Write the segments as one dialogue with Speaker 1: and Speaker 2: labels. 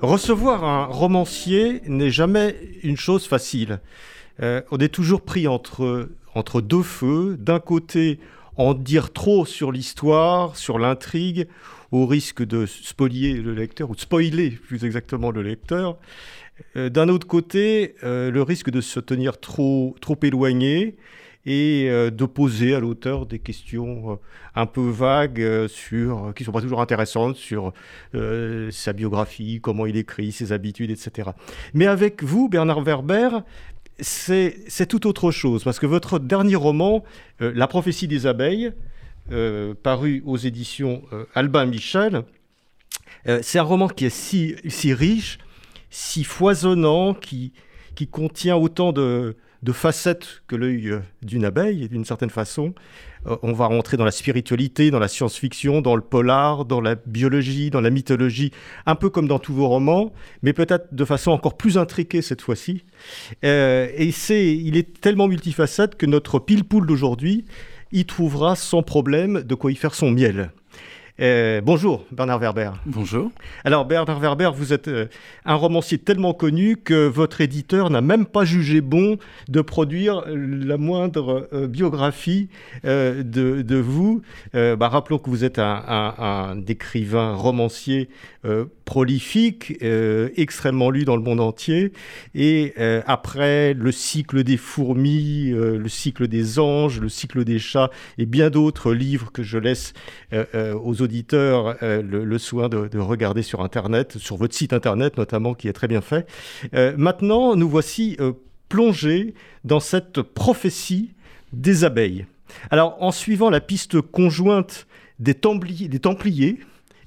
Speaker 1: Recevoir un romancier n'est jamais une chose facile. Euh, on est toujours pris entre, entre deux feux. D'un côté, en dire trop sur l'histoire, sur l'intrigue, au risque de spolier le lecteur, ou de spoiler plus exactement le lecteur. Euh, d'un autre côté, euh, le risque de se tenir trop, trop éloigné et euh, de poser à l'auteur des questions un peu vagues sur, qui ne sont pas toujours intéressantes sur sa biographie, comment il écrit, ses habitudes, etc. Mais avec vous, Bernard Werber, c'est tout autre chose, parce que votre dernier roman, La prophétie des abeilles, paru aux éditions Albin Michel, c'est un roman qui est si riche si foisonnant, qui, qui contient autant de, facettes que l'œil euh, d'une abeille, d'une certaine façon. Euh, on va rentrer dans la spiritualité, dans la science-fiction, dans le polar, dans la biologie, dans la mythologie, un peu comme dans tous vos romans, mais peut-être de façon encore plus intriquée cette fois-ci. Euh, et c'est, il est tellement multifacette que notre pile-poule d'aujourd'hui y trouvera sans problème de quoi y faire son miel. Euh, bonjour Bernard Werber.
Speaker 2: Bonjour.
Speaker 1: Alors Bernard Werber, vous êtes euh, un romancier tellement connu que votre éditeur n'a même pas jugé bon de produire la moindre euh, biographie de, vous. Bah, rappelons que vous êtes un, un écrivain romancier prolifique, extrêmement lu dans le monde entier. Et après le cycle des fourmis, le cycle des anges, le cycle des chats et bien d'autres livres que je laisse aux auditeurs euh, le, soin de, regarder sur Internet, sur votre site Internet notamment, qui est très bien fait. Euh, maintenant, nous voici euh, plongés dans cette prophétie des abeilles. Alors, en suivant la piste conjointe des, Templiers, des Templiers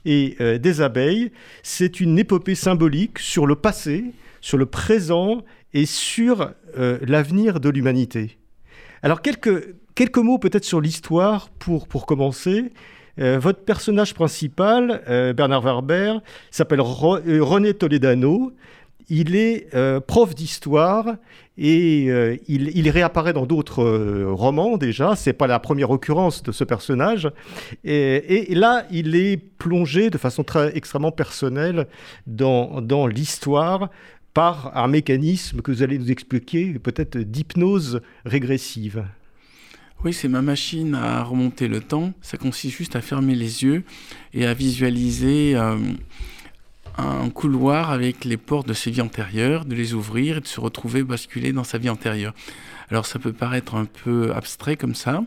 Speaker 1: et des abeilles, c'est une épopée symbolique sur le passé, sur le présent et sur l'avenir de l'humanité. Alors, quelques, quelques mots peut-être sur l'histoire pour, pour commencer. Euh, votre personnage principal, euh, Bernard Werber, s'appelle euh, René Toledano. Il est prof d'histoire et il, réapparaît dans d'autres romans déjà. C'est pas la première occurrence de ce personnage. Et, là, il est plongé de façon très extrêmement personnelle dans l'histoire par un mécanisme que vous allez nous expliquer, peut-être d'hypnose régressive.
Speaker 2: Oui, c'est ma machine à remonter le temps. Ça consiste juste à fermer les yeux et à visualiser euh, un couloir avec les portes de ses vies antérieures, de les ouvrir et de se retrouver basculé dans sa vie antérieure. Alors ça peut paraître un peu abstrait comme ça,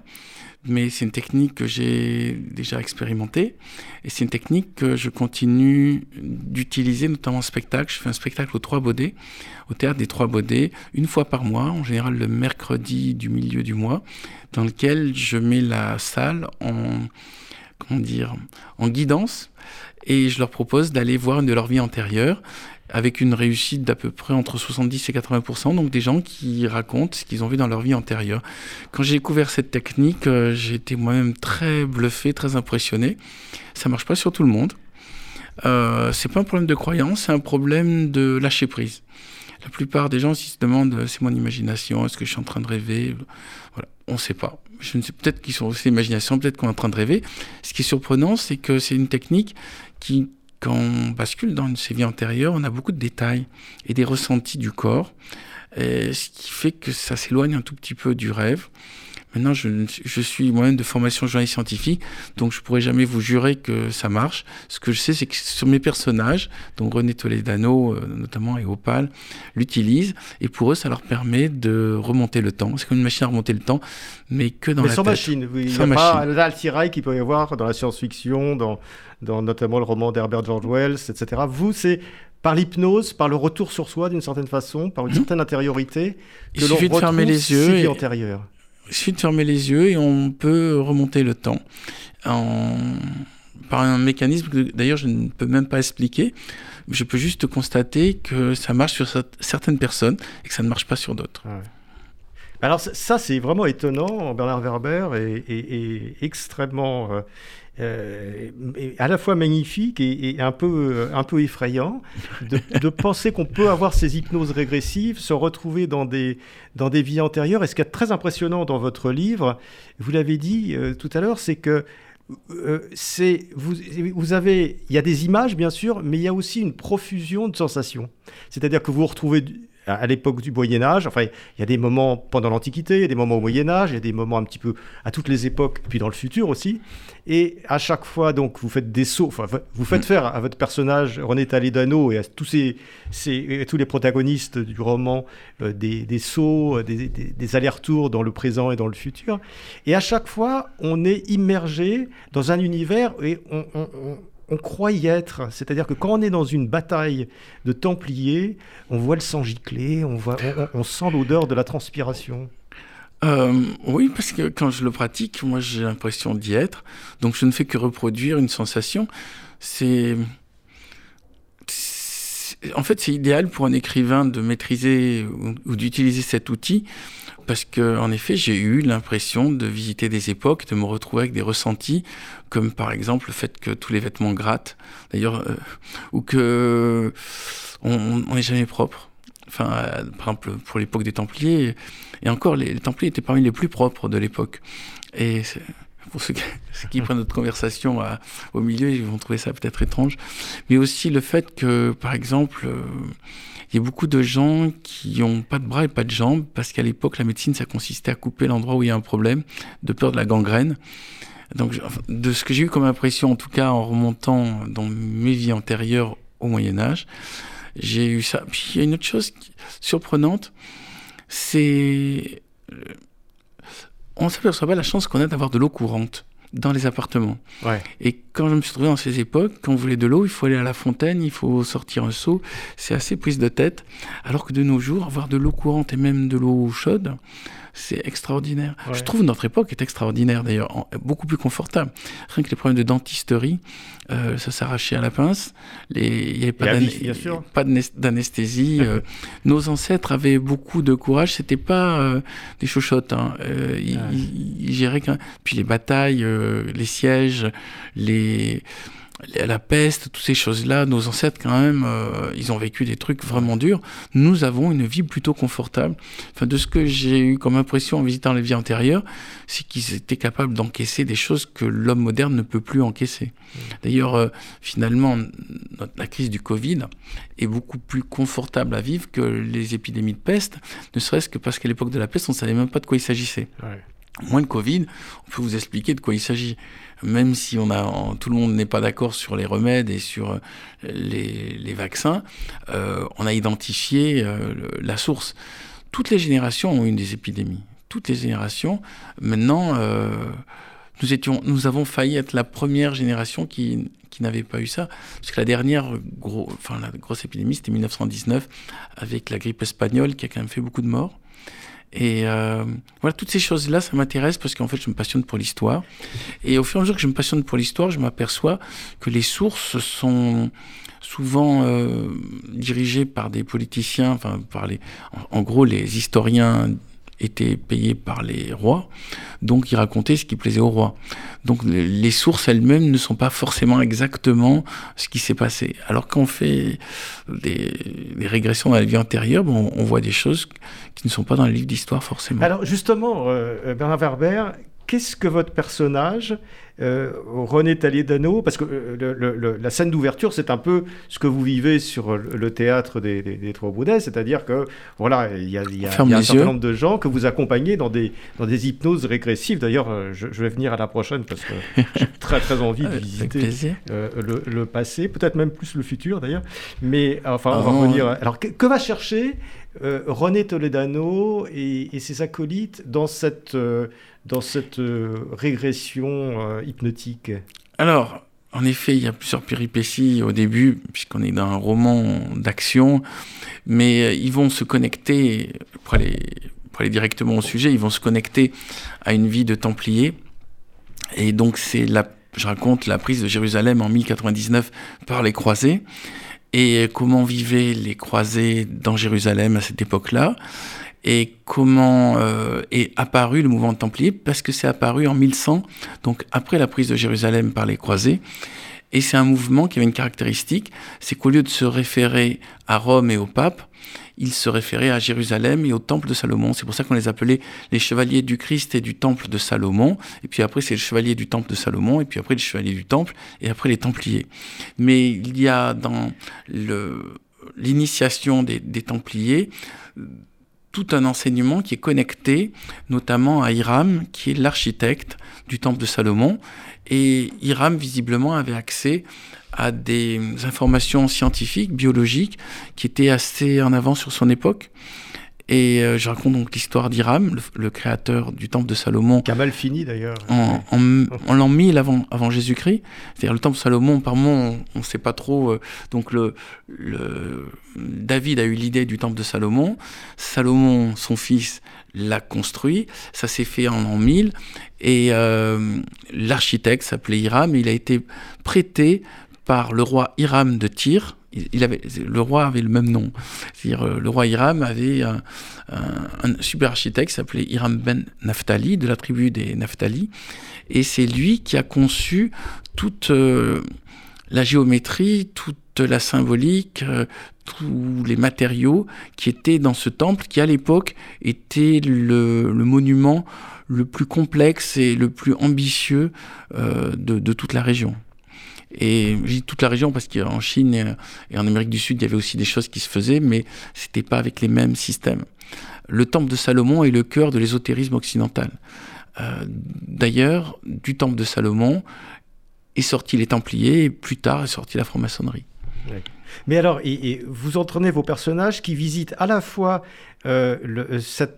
Speaker 2: mais c'est une technique que j'ai déjà expérimentée et c'est une technique que je continue d'utiliser notamment en spectacle. Je fais un spectacle aux Trois Baudets, au théâtre des Trois Baudets, une fois par mois, en général le mercredi du milieu du mois, dans lequel je mets la salle en comment dire en guidance et je leur propose d'aller voir une de leurs vies antérieures avec une réussite d'à peu près entre 70 et 80% donc des gens qui racontent ce qu'ils ont vu dans leur vie antérieure. Quand j'ai découvert cette technique, euh, j'ai été moi-même très bluffé, très impressionné. Ça marche pas sur tout le monde. Euh, c'est pas un problème de croyance, c'est un problème de lâcher prise. La plupart des gens se demandent c'est mon imagination, est-ce que je suis en train de rêver Voilà, on ne sait pas. Ne peut-être qu'ils sont aussi imagination, peut-être qu'on est en train de rêver. Ce qui est surprenant, c'est que c'est une technique qui quand on bascule dans une série antérieure, on a beaucoup de détails et des ressentis du corps, ce qui fait que ça s'éloigne un tout petit peu du rêve. Maintenant, je, je suis moi-même de formation journaliste scientifique, donc je pourrais jamais vous jurer que ça marche. Ce que je sais, c'est que sur mes personnages, donc René Toledano euh, notamment et Opal, l'utilisent, et pour eux, ça leur permet de remonter le temps. C'est comme une machine à remonter le temps, mais que dans
Speaker 1: mais
Speaker 2: la
Speaker 1: sans
Speaker 2: tête.
Speaker 1: machine, oui. Sans il n'y a pas l'altirail qu'il peut y avoir dans la science-fiction, dans, dans notamment le roman d'Herbert George Wells, etc. Vous, c'est par l'hypnose, par le retour sur soi d'une certaine façon, par une mmh. certaine intériorité,
Speaker 2: que l'on retrouve
Speaker 1: les yeux ses vies antérieures.
Speaker 2: Il suffit de fermer les yeux et on peut remonter le temps par un mécanisme que d'ailleurs je ne peux même pas expliquer. Je peux juste constater que ça marche sur certaines personnes et que ça ne marche pas sur d'autres.
Speaker 1: Alors ça, c'est vraiment étonnant. Bernard Werber est, extrêmement... Euh, euh, à la fois magnifique et, un, peu, un peu effrayant de, penser qu'on peut avoir ces hypnoses régressives, se retrouver dans des, dans des vies antérieures. Et ce qui est très impressionnant dans votre livre, vous l'avez dit euh, tout à l'heure, c'est que euh, c'est vous, vous avez il y a des images bien sûr mais il y a aussi une profusion de sensations c'est-à-dire que vous vous retrouvez à l'époque du Moyen Âge. Enfin, il y a des moments pendant l'Antiquité, il y a des moments au Moyen Âge, il y a des moments un petit peu à toutes les époques, puis dans le futur aussi. Et à chaque fois, donc, vous faites des sauts. Enfin, vous faites mm. faire à votre personnage René Taledano et à tous ces, ces tous les protagonistes du roman euh, des, des, sauts, des, des allers-retours dans le présent et dans le futur. Et à chaque fois, on est immergé dans un univers et on, on, on on croit y être. C'est-à-dire que quand on est dans une bataille de Templiers, on voit le sang gicler, on, voit, on, sent l'odeur de la transpiration.
Speaker 2: Euh, oui, parce que quand je le pratique, moi j'ai l'impression d'y être. Donc je ne fais que reproduire une sensation. C'est. En fait, c'est idéal pour un écrivain de maîtriser ou d'utiliser cet outil parce que en effet, j'ai eu l'impression de visiter des époques, de me retrouver avec des ressentis, comme par exemple le fait que tous les vêtements grattent, d'ailleurs, euh, ou que on n'est jamais propre. Enfin, euh, par exemple, pour l'époque des Templiers, et encore, les, Templiers étaient parmi les plus propres de l'époque. Pour ceux qui, prennent notre conversation au milieu, ils vont trouver ça peut-être étrange. Mais aussi le fait que, par exemple, euh, il y a beaucoup de gens qui n'ont pas de bras et pas de jambes, parce qu'à l'époque, la médecine, ça consistait à couper l'endroit où il y a un problème, de peur de la gangrène. Donc, de ce que j'ai eu comme impression, en tout cas en remontant dans mes vies antérieures au Moyen Âge, j'ai eu ça. Puis il y a une autre chose surprenante, c'est on s'aperçoit pas la chance qu'on a d'avoir de l'eau courante dans les appartements. Et quand je me suis trouvé dans ces époques, quand on voulait de l'eau, il faut aller à la fontaine, il faut sortir un seau. C'est assez prise de tête. Alors que de nos jours, avoir de l'eau courante et même de l'eau chaude, c'est extraordinaire. Je trouve notre époque est extraordinaire d'ailleurs, beaucoup plus confortable. Rien que les problèmes de dentisterie, euh, ça s'arrachait à la pince, il n'y avait pas d'anesthésie. Euh, nos ancêtres avaient beaucoup de courage, c'était pas euh, des chochottes. Hein. ils, géraient Puis les batailles, les sièges, les la peste, toutes ces choses-là, nos ancêtres quand même, euh, ils ont vécu des trucs vraiment durs. Nous avons une vie plutôt confortable. Enfin, de ce que j'ai eu comme impression en visitant les vies antérieures, c'est qu'ils étaient capables d'encaisser des choses que l'homme moderne ne peut plus encaisser. Mmh. D'ailleurs, euh, finalement, la crise du Covid est beaucoup plus confortable à vivre que les épidémies de peste, ne serait-ce que parce qu'à l'époque de la peste, on ne savait même pas de quoi il s'agissait. Moins de Covid, on peut vous expliquer de quoi il s'agit même si tout le monde n'est pas d'accord sur les remèdes et sur euh, les, vaccins, euh, on a identifié euh, la source. Toutes les générations ont eu des épidémies. Toutes les générations. Maintenant, nous, étions, nous avons failli être la première génération qui, n'avait pas eu ça. Parce que la dernière grosse épidémie, c'était 1919, avec la grippe espagnole qui a quand même fait beaucoup de morts. Et euh, voilà, toutes ces choses-là, ça m'intéresse parce qu'en fait, je me passionne pour l'histoire. Et au fur et à mesure que je me passionne pour l'histoire, je m'aperçois que les sources sont souvent euh, dirigées par des politiciens, enfin, par les, en gros, les historiens étaient payés par les rois, donc ils racontaient ce qui plaisait aux rois. Donc les sources elles-mêmes ne sont pas forcément exactement ce qui s'est passé. Alors qu'on fait des, régressions dans la vie antérieure, bon, on voit des choses qui ne sont pas dans les livres d'histoire forcément.
Speaker 1: Alors justement, euh, Bernard Werber, qu'est-ce que votre personnage euh, René Talier-Dano, parce que euh, la scène d'ouverture, c'est un peu ce que vous vivez sur le théâtre des, Trois Boudets, c'est-à-dire que voilà, il y a, un certain nombre de gens que vous accompagnez dans des, dans des hypnoses régressives. D'ailleurs, euh, je, vais venir à la prochaine parce que j'ai très très envie de visiter le, passé, peut-être même plus le futur d'ailleurs. Mais enfin, on va ah. revenir. Alors, que, va chercher René Toledano et, ses acolytes dans cette dans cette euh, régression euh, hypnotique
Speaker 2: Alors, en effet, il y a plusieurs péripéties au début, puisqu'on est dans un roman d'action, mais euh, ils vont se connecter pour aller directement au sujet, ils vont se connecter à une vie de Templiers. Et donc c'est la, je raconte la prise de Jérusalem en 1099 par les croisés et comment vivaient les croisés dans Jérusalem à cette époque-là? Et comment euh, est apparu le mouvement templier parce que c'est apparu en 1100, donc après la prise de Jérusalem par les croisés. Et c'est un mouvement qui avait une caractéristique, c'est qu'au lieu de se référer à Rome et au pape, il se référait à Jérusalem et au temple de Salomon. C'est pour ça qu'on les appelait les chevaliers du Christ et du temple de Salomon. Et puis après, c'est le chevalier du temple de Salomon, et puis après, le chevalier du temple, et après, les templiers. Mais il y a dans l'initiation des, des templiers tout un enseignement qui est connecté notamment à Hiram, qui est l'architecte du temple de Salomon. Et Hiram, visiblement, avait accès à des informations scientifiques, biologiques, qui étaient assez en avance sur son époque. Et euh, je raconte donc l'histoire d'Hiram, le, créateur du temple de Salomon.
Speaker 1: Qui a mal fini d'ailleurs.
Speaker 2: En, en, l'an 1000 avant, avant Jésus-Christ. C'est-à-dire le temple de Salomon, par moment, on ne sait pas trop. Euh, donc le, le, David a eu l'idée du temple de Salomon. Salomon, son fils, l'a construit. Ça s'est fait en l'an 1000. Et euh, l'architecte s'appelait Hiram. Il a été prêté par le roi Hiram de Tyr il le roi avait le même nom. C'est-à-dire, euh, le roi Hiram avait un, super architecte s'appelait Hiram ben Naphtali, de la tribu des Naphtali. Et c'est lui qui a conçu toute euh, la géométrie, toute la symbolique, euh, tous les matériaux qui étaient dans ce temple, qui à l'époque était le, monument le plus complexe et le plus ambitieux de toute la région. Et dis toute la région parce qu'en Chine et en Amérique du Sud, il y avait aussi des choses qui se faisaient, mais c'était pas avec les mêmes systèmes. Le temple de Salomon est le cœur de l'ésotérisme occidental. Euh, D'ailleurs, du temple de Salomon est sorti les Templiers et plus tard est sorti la franc-maçonnerie.
Speaker 1: Mais alors, vous entraînez vos personnages qui visitent à la fois euh,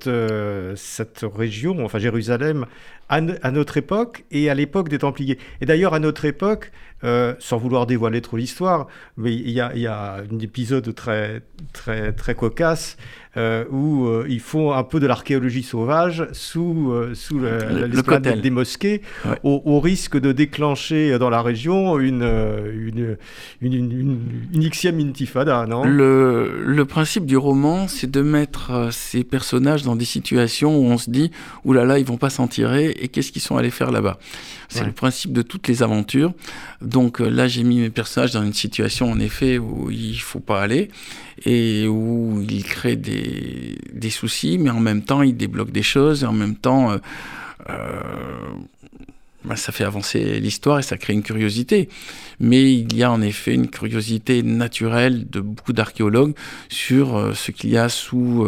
Speaker 1: euh, cette région, enfin Jérusalem, à, à, notre époque et à l'époque des Templiers. Et d'ailleurs, à notre époque, euh, sans vouloir dévoiler trop l'histoire, mais il y a, y a, un épisode très, très, très cocasse euh, où euh, ils font un peu de l'archéologie sauvage sous, sous l'esplanade des mosquées, au, risque de déclencher dans la région une, une, une, une, xème intifada, non?
Speaker 2: Le, le principe du roman, c'est de mettre ces personnages dans des situations où on se dit, oulala, là là, ils vont pas s'en tirer, et qu'est-ce qu'ils sont allés faire là-bas C'est le principe de toutes les aventures. Donc euh, là, j'ai mis mes personnages dans une situation, en effet, où il faut pas aller et où ils créent des, des soucis, mais en même temps, ils débloquent des choses et en même temps, euh, euh, ça fait avancer l'histoire et ça crée une curiosité. Mais il y a en effet une curiosité naturelle de beaucoup d'archéologues sur ce qu'il y a sous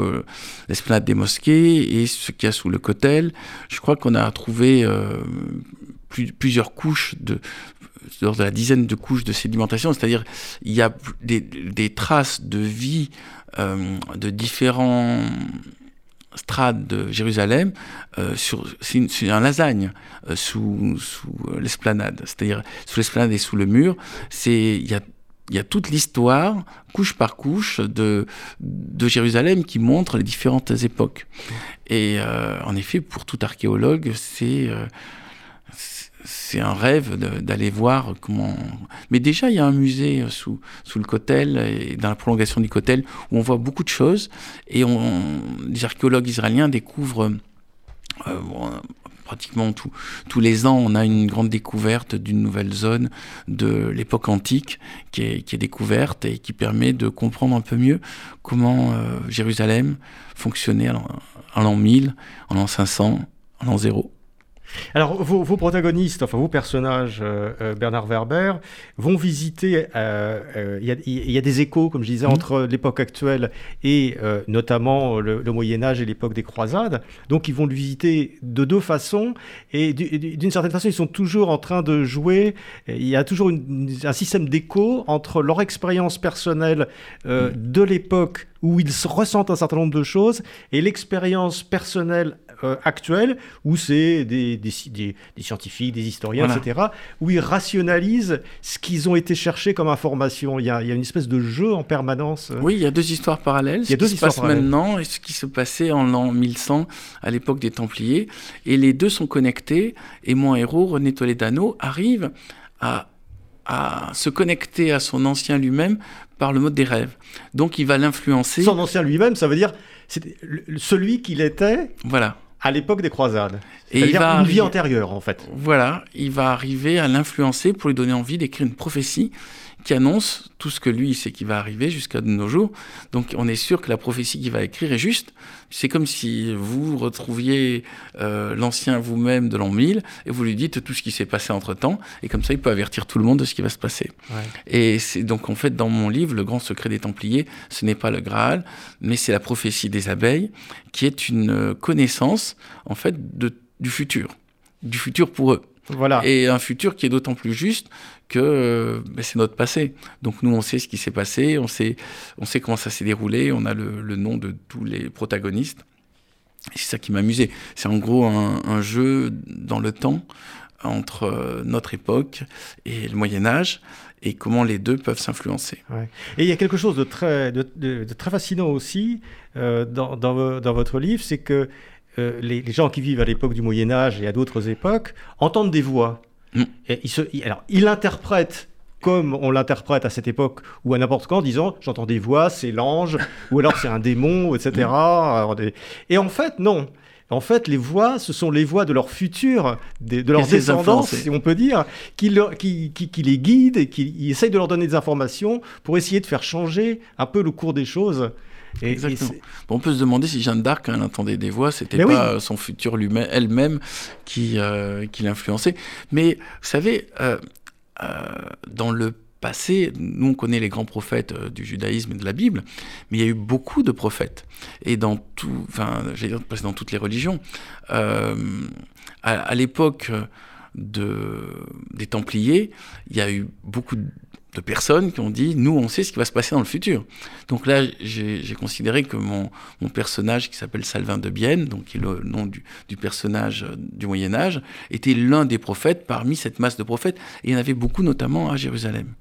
Speaker 2: l'esplanade des mosquées et ce qu'il y a sous le cotel. Je crois qu'on a trouvé plusieurs couches de de la dizaine de couches de sédimentation, c'est-à-dire il y a des, traces de vie euh, de différents strates de Jérusalem euh, sur, un lasagne euh, sous, sous l'esplanade, c'est-à-dire sous l'esplanade et sous le mur. C'est il y a toute l'histoire, couche par couche, de, de Jérusalem qui montre les différentes époques. Et en effet, pour tout archéologue, c'est c'est un rêve d'aller voir comment. Mais déjà, il y a un musée euh, sous, le Kotel et dans la prolongation du Kotel où on voit beaucoup de choses et on, les archéologues israéliens découvrent euh, pratiquement tous les ans, on a une grande découverte d'une nouvelle zone de l'époque antique qui est, qui est, découverte et qui permet de comprendre un peu mieux comment euh, Jérusalem fonctionnait en l'an 1000, en l'an 500, en l'an 0.
Speaker 1: Alors, vos, protagonistes, enfin vos personnages, euh, euh, Bernard Werber, vont visiter. Euh, il y, a des échos, comme je disais, mmh. entre l'époque actuelle et notamment le, Moyen Âge et l'époque des croisades. Donc, ils vont le visiter de deux façons et d'une certaine façon, ils sont toujours en train de jouer. Il y a toujours un système d'écho entre leur expérience personnelle mmh. de l'époque où ils ressentent un certain nombre de choses, et l'expérience personnelle euh, actuelle, où c'est des, des, des, scientifiques, des historiens, etc., où ils rationalisent ce qu'ils ont été chercher comme information. Il y, a, il y, a, une espèce de jeu en permanence.
Speaker 2: Oui, il y a deux histoires parallèles. Il y a ce deux qui se passe maintenant et ce qui se passait en l'an 1100, à l'époque des Templiers. Et les deux sont connectés, et mon héros, René Toledano, arrive à à se connecter à son ancien lui-même par le mode des rêves. Donc il va l'influencer.
Speaker 1: Son ancien lui-même, ça veut dire celui qu'il était
Speaker 2: voilà.
Speaker 1: à l'époque des croisades. Et il va une vie antérieure en fait.
Speaker 2: Voilà, il va arriver à l'influencer pour lui donner envie d'écrire une prophétie qui annonce tout ce que lui sait qui va arriver jusqu'à nos jours. Donc on est sûr que la prophétie qu'il va écrire est juste. C'est comme si vous retrouviez euh, l'ancien vous-même de l'an 1000 et vous lui dites tout ce qui s'est passé entre-temps, et comme ça il peut avertir tout le monde de ce qui va se passer. Et c'est donc en fait dans mon livre, Le grand secret des Templiers, ce n'est pas le Graal, mais c'est la prophétie des abeilles, qui est une connaissance en fait de, du futur, du futur pour eux.
Speaker 1: Voilà.
Speaker 2: Et un futur qui est d'autant plus juste que euh, ben, c'est notre passé. Donc nous, on sait ce qui s'est passé, on sait, on sait comment ça s'est déroulé, on a le, nom de tous les protagonistes. C'est ça qui m'amusait. C'est en gros un, jeu dans le temps entre euh, notre époque et le Moyen Âge et comment les deux peuvent s'influencer.
Speaker 1: Et il y a quelque chose de très, de, très fascinant aussi euh, dans, dans, votre livre, c'est que les, les, gens qui vivent à l'époque du Moyen Âge et à d'autres époques entendent des voix. Mm. Et il, se, alors, il interprète comme on l'interprète à cette époque ou à n'importe quand, disant j'entends des voix, c'est l'ange, ou alors c'est un démon, etc. Et en fait, non. En fait, les voix, ce sont les voix de leur futur, de, de leur descendance, si on peut dire, qui, qui, qui, les guident et qui essayent de leur donner des informations pour essayer de faire changer un peu le cours des choses.
Speaker 2: Exactement. on peut se demander si Jeanne d'Arc, quand elle entendait des voix, c'était pas son futur elle-même qui, euh, qui l'influençait. Mais vous savez, euh, euh, dans le passé, nous on connaît les grands prophètes du judaïsme et de la Bible, mais il y a eu beaucoup de prophètes. Et dans tout, enfin, j'allais dire dans toutes les religions. à, à l'époque de, des Templiers, il y a eu beaucoup de personnes qui ont dit nous on sait ce qui va se passer dans le futur. Donc là j'ai considéré que mon, mon personnage qui s'appelle Salvin de Bienne, donc qui est le nom du, du personnage euh, du Moyen Âge, était l'un des prophètes parmi cette masse de prophètes et il y en avait beaucoup notamment à Jérusalem.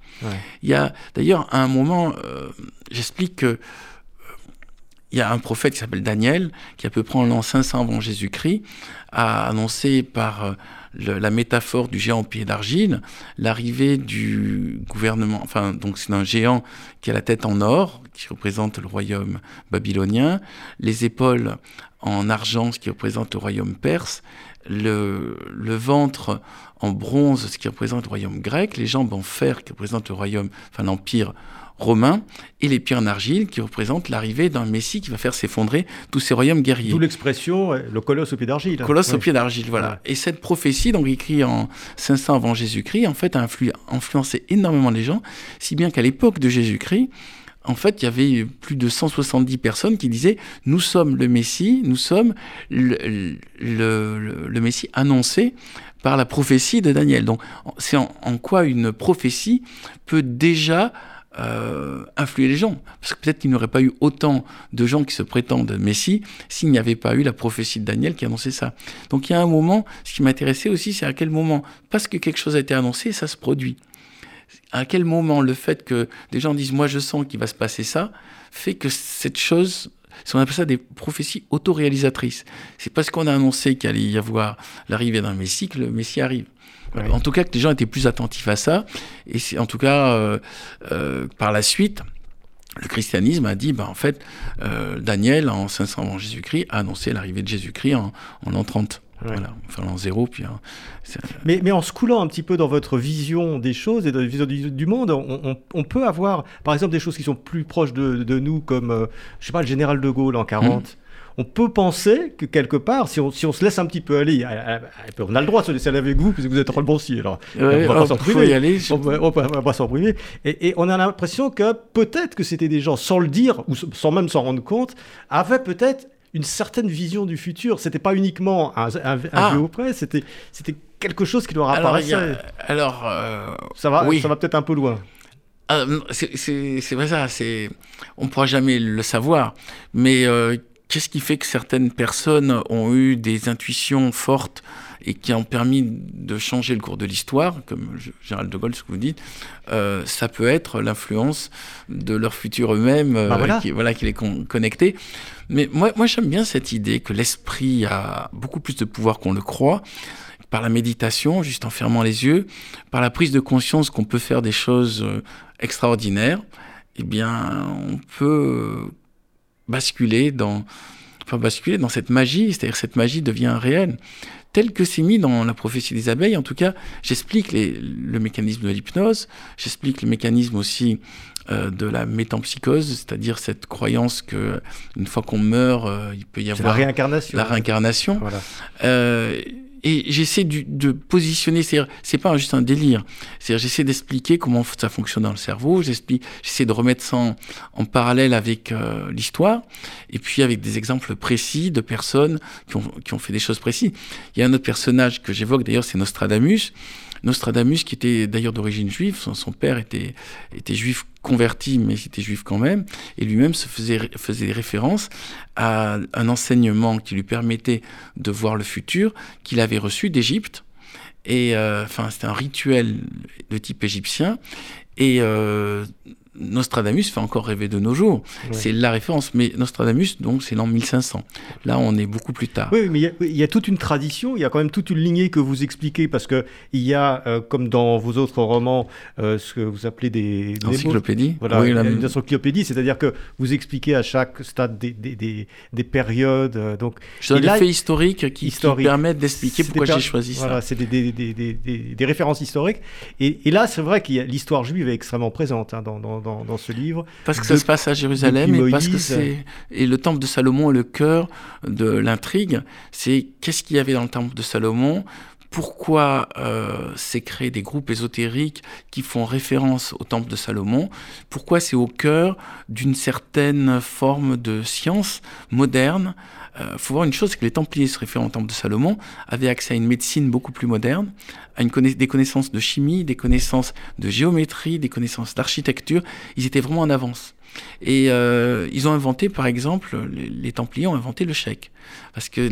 Speaker 2: Il y a d'ailleurs à un moment euh, j'explique que euh, il y a un prophète qui s'appelle Daniel, qui à peu près en l'an 500 avant Jésus-Christ, a annoncé par la métaphore du géant en pied d'argile, l'arrivée du gouvernement, enfin, donc c'est un géant qui a la tête en or, qui représente le royaume babylonien, les épaules en argent, ce qui représente le royaume perse, le, le ventre en bronze, ce qui représente le royaume grec, les jambes en fer, qui représentent le royaume, enfin l'empire romains et les pierres en argile qui représentent l'arrivée d'un Messie qui va faire s'effondrer tous ces royaumes guerriers.
Speaker 1: D'où l'expression le colosse au pied d'argile.
Speaker 2: Colosse au pied d'argile, voilà. Et cette prophétie, donc écrite en 500 avant Jésus-Christ, en fait a influencé énormément les gens, si bien qu'à l'époque de Jésus-Christ, en fait, il y avait plus de 170 personnes qui disaient Nous sommes le Messie, nous sommes le, le, Messie annoncé par la prophétie de Daniel. Donc, c'est en, en, quoi une prophétie peut déjà euh, influer les gens. Parce que peut-être qu'il n'y aurait pas eu autant de gens qui se prétendent Messie s'il n'y avait pas eu la prophétie de Daniel qui annonçait ça. Donc il y a un moment, ce qui m'intéressait aussi, c'est à quel moment, parce que quelque chose a été annoncé, ça se produit. À quel moment le fait que des gens disent moi je sens qu'il va se passer ça, fait que cette chose on appelle ça des prophéties autoréalisatrices. C'est parce qu'on a annoncé qu'il allait y avoir l'arrivée d'un Messie que le Messie arrive. En tout cas, que les gens étaient plus attentifs à ça. Et en tout cas, euh, euh, par la suite, le christianisme a dit, bah, en fait, euh, Daniel, en 500 avant Jésus-Christ, a annoncé l'arrivée de Jésus-Christ en, en l'an 30. Voilà, enfin l'an zéro, puis. Hein,
Speaker 1: mais, mais en se coulant un petit peu dans votre vision des choses et dans la vision du, monde, on, peut avoir, par exemple, des choses qui sont plus proches de, de nous, comme, je sais pas, le général de Gaulle en 40 on peut penser que quelque part, si on, si on se laisse un petit peu aller, on a le droit de se laisser aller avec vous, puisque vous êtes romancier, alors
Speaker 2: on va pas s'en priver. Aller,
Speaker 1: on, va, pas s'en priver. Et, on a l'impression que peut-être que c'était des gens, sans le dire, ou sans même s'en rendre compte, avaient peut-être une certaine vision du futur. C'était pas uniquement un, un, ah. vieux auprès, c'était c'était quelque chose qui leur apparaissait.
Speaker 2: Alors, euh,
Speaker 1: ça va, ça va peut-être un peu loin.
Speaker 2: ah, c'est pas ça. C'est, on pourra jamais le savoir. Mais euh, qu'est-ce qui fait que certaines personnes ont eu des intuitions fortes et qui ont permis de changer le cours de l'histoire, comme Gérald de Gaulle, ce que vous dites, euh, ça peut être l'influence de leur futur eux-mêmes, euh, voilà. qui, voilà, qui les connecté. Mais moi, moi j'aime bien cette idée que l'esprit a beaucoup plus de pouvoir qu'on le croit, par la méditation, juste en fermant les yeux, par la prise de conscience qu'on peut faire des choses euh, extraordinaires, eh bien, on peut basculer dans, enfin, basculer dans cette magie, c'est-à-dire cette magie devient réelle. Tel que c'est mis dans la prophétie des abeilles, en tout cas, j'explique le mécanisme de l'hypnose, j'explique le mécanisme aussi euh, de la métampsychose, c'est-à-dire cette croyance que une fois qu'on meurt, euh, il peut y avoir
Speaker 1: la réincarnation.
Speaker 2: La réincarnation. Voilà. Euh, et j'essaie de positionner, c'est pas juste un délire. C'est-à-dire, j'essaie d'expliquer comment ça fonctionne dans le cerveau. J'essaie de remettre ça en, parallèle avec euh, l'histoire, et puis avec des exemples précis de personnes qui ont fait des choses précises. Il y a un autre personnage que j'évoque d'ailleurs, c'est Nostradamus. Nostradamus, qui était d'ailleurs d'origine juive, son, père était, juif converti, mais il était juif quand même, et lui-même se faisait, faisait référence à un enseignement qui lui permettait de voir le futur qu'il avait reçu d'Égypte. Et euh, enfin, c'était un rituel de type égyptien. Et euh, Nostradamus fait encore rêver de nos jours. C'est la référence. Mais Nostradamus, donc, c'est l'an 1500. Là, on est beaucoup plus tard.
Speaker 1: Oui, mais il y, a toute une tradition, il y a quand même toute une lignée que vous expliquez, parce qu'il y a, euh, comme dans vos autres romans, euh, ce que vous appelez des...
Speaker 2: Encyclopédies
Speaker 1: Voilà, oui, une encyclopédie, c'est-à-dire que vous expliquez à chaque stade des, des, des, périodes. Euh, donc,
Speaker 2: Je donne des faits historiques qui, permettent d'expliquer pourquoi j'ai choisi
Speaker 1: ça. Voilà, c'est des, références historiques. Et, et là, c'est vrai que l'histoire juive est extrêmement présente hein, dans, dans dans, ce livre.
Speaker 2: Parce que ça se passe à Jérusalem et parce que c'est et le temple de Salomon est le cœur de l'intrigue. C'est qu'est-ce qu'il y avait dans le temple de Salomon? Pourquoi euh, s'est créé des groupes ésotériques qui font référence au temple de Salomon? Pourquoi c'est au cœur d'une certaine forme de science moderne euh, faut voir une chose, c'est que les Templiers se référant au temple de Salomon avaient accès à une médecine beaucoup plus moderne, à des connaissances de chimie, des connaissances de géométrie, des connaissances d'architecture. Ils étaient vraiment en avance. Et euh, ils ont inventé, par exemple, les, Templiers ont inventé le chèque. Parce que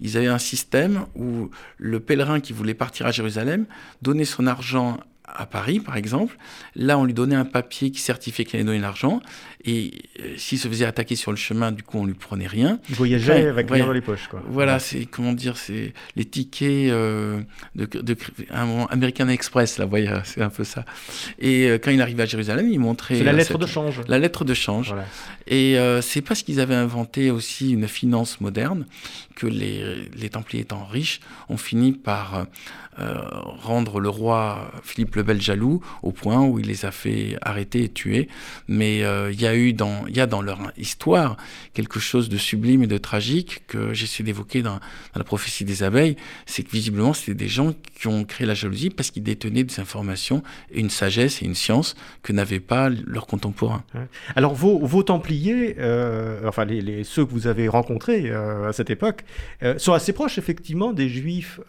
Speaker 2: ils avaient un système où le pèlerin qui voulait partir à Jérusalem donnait son argent à Paris, par exemple. Là, on lui donnait un papier qui certifiait qu'il allait donner l'argent. Et euh, s'il se faisait attaquer sur le chemin, du coup, on lui prenait rien.
Speaker 1: Il voyageait avec rien dans les poches. Quoi.
Speaker 2: Voilà, c'est comment dire, c'est les tickets euh, de, de, American Express, là, voyez, c'est un peu ça. Et euh, quand il arrivait à Jérusalem, il montrait.
Speaker 1: C'est la lettre de change.
Speaker 2: La lettre de change. Et c'est parce qu'ils avaient inventé aussi une finance moderne que les, les Templiers étant riches ont fini par rendre le roi Philippe le Bel jaloux au point où il les a fait arrêter et tuer. Mais il y a eu dans, il y a dans leur histoire quelque chose de sublime et de tragique que j'essaie d'évoquer dans, la prophétie des abeilles. C'est que visiblement, c'était des gens qui ont créé la jalousie parce qu'ils détenaient des informations et une sagesse et une science que n'avaient pas leurs contemporains.
Speaker 1: Alors, vos, vos Templiers, euh, enfin, les, ceux que vous avez rencontrés euh, à cette époque, euh, sont assez proches, effectivement, des Juifs.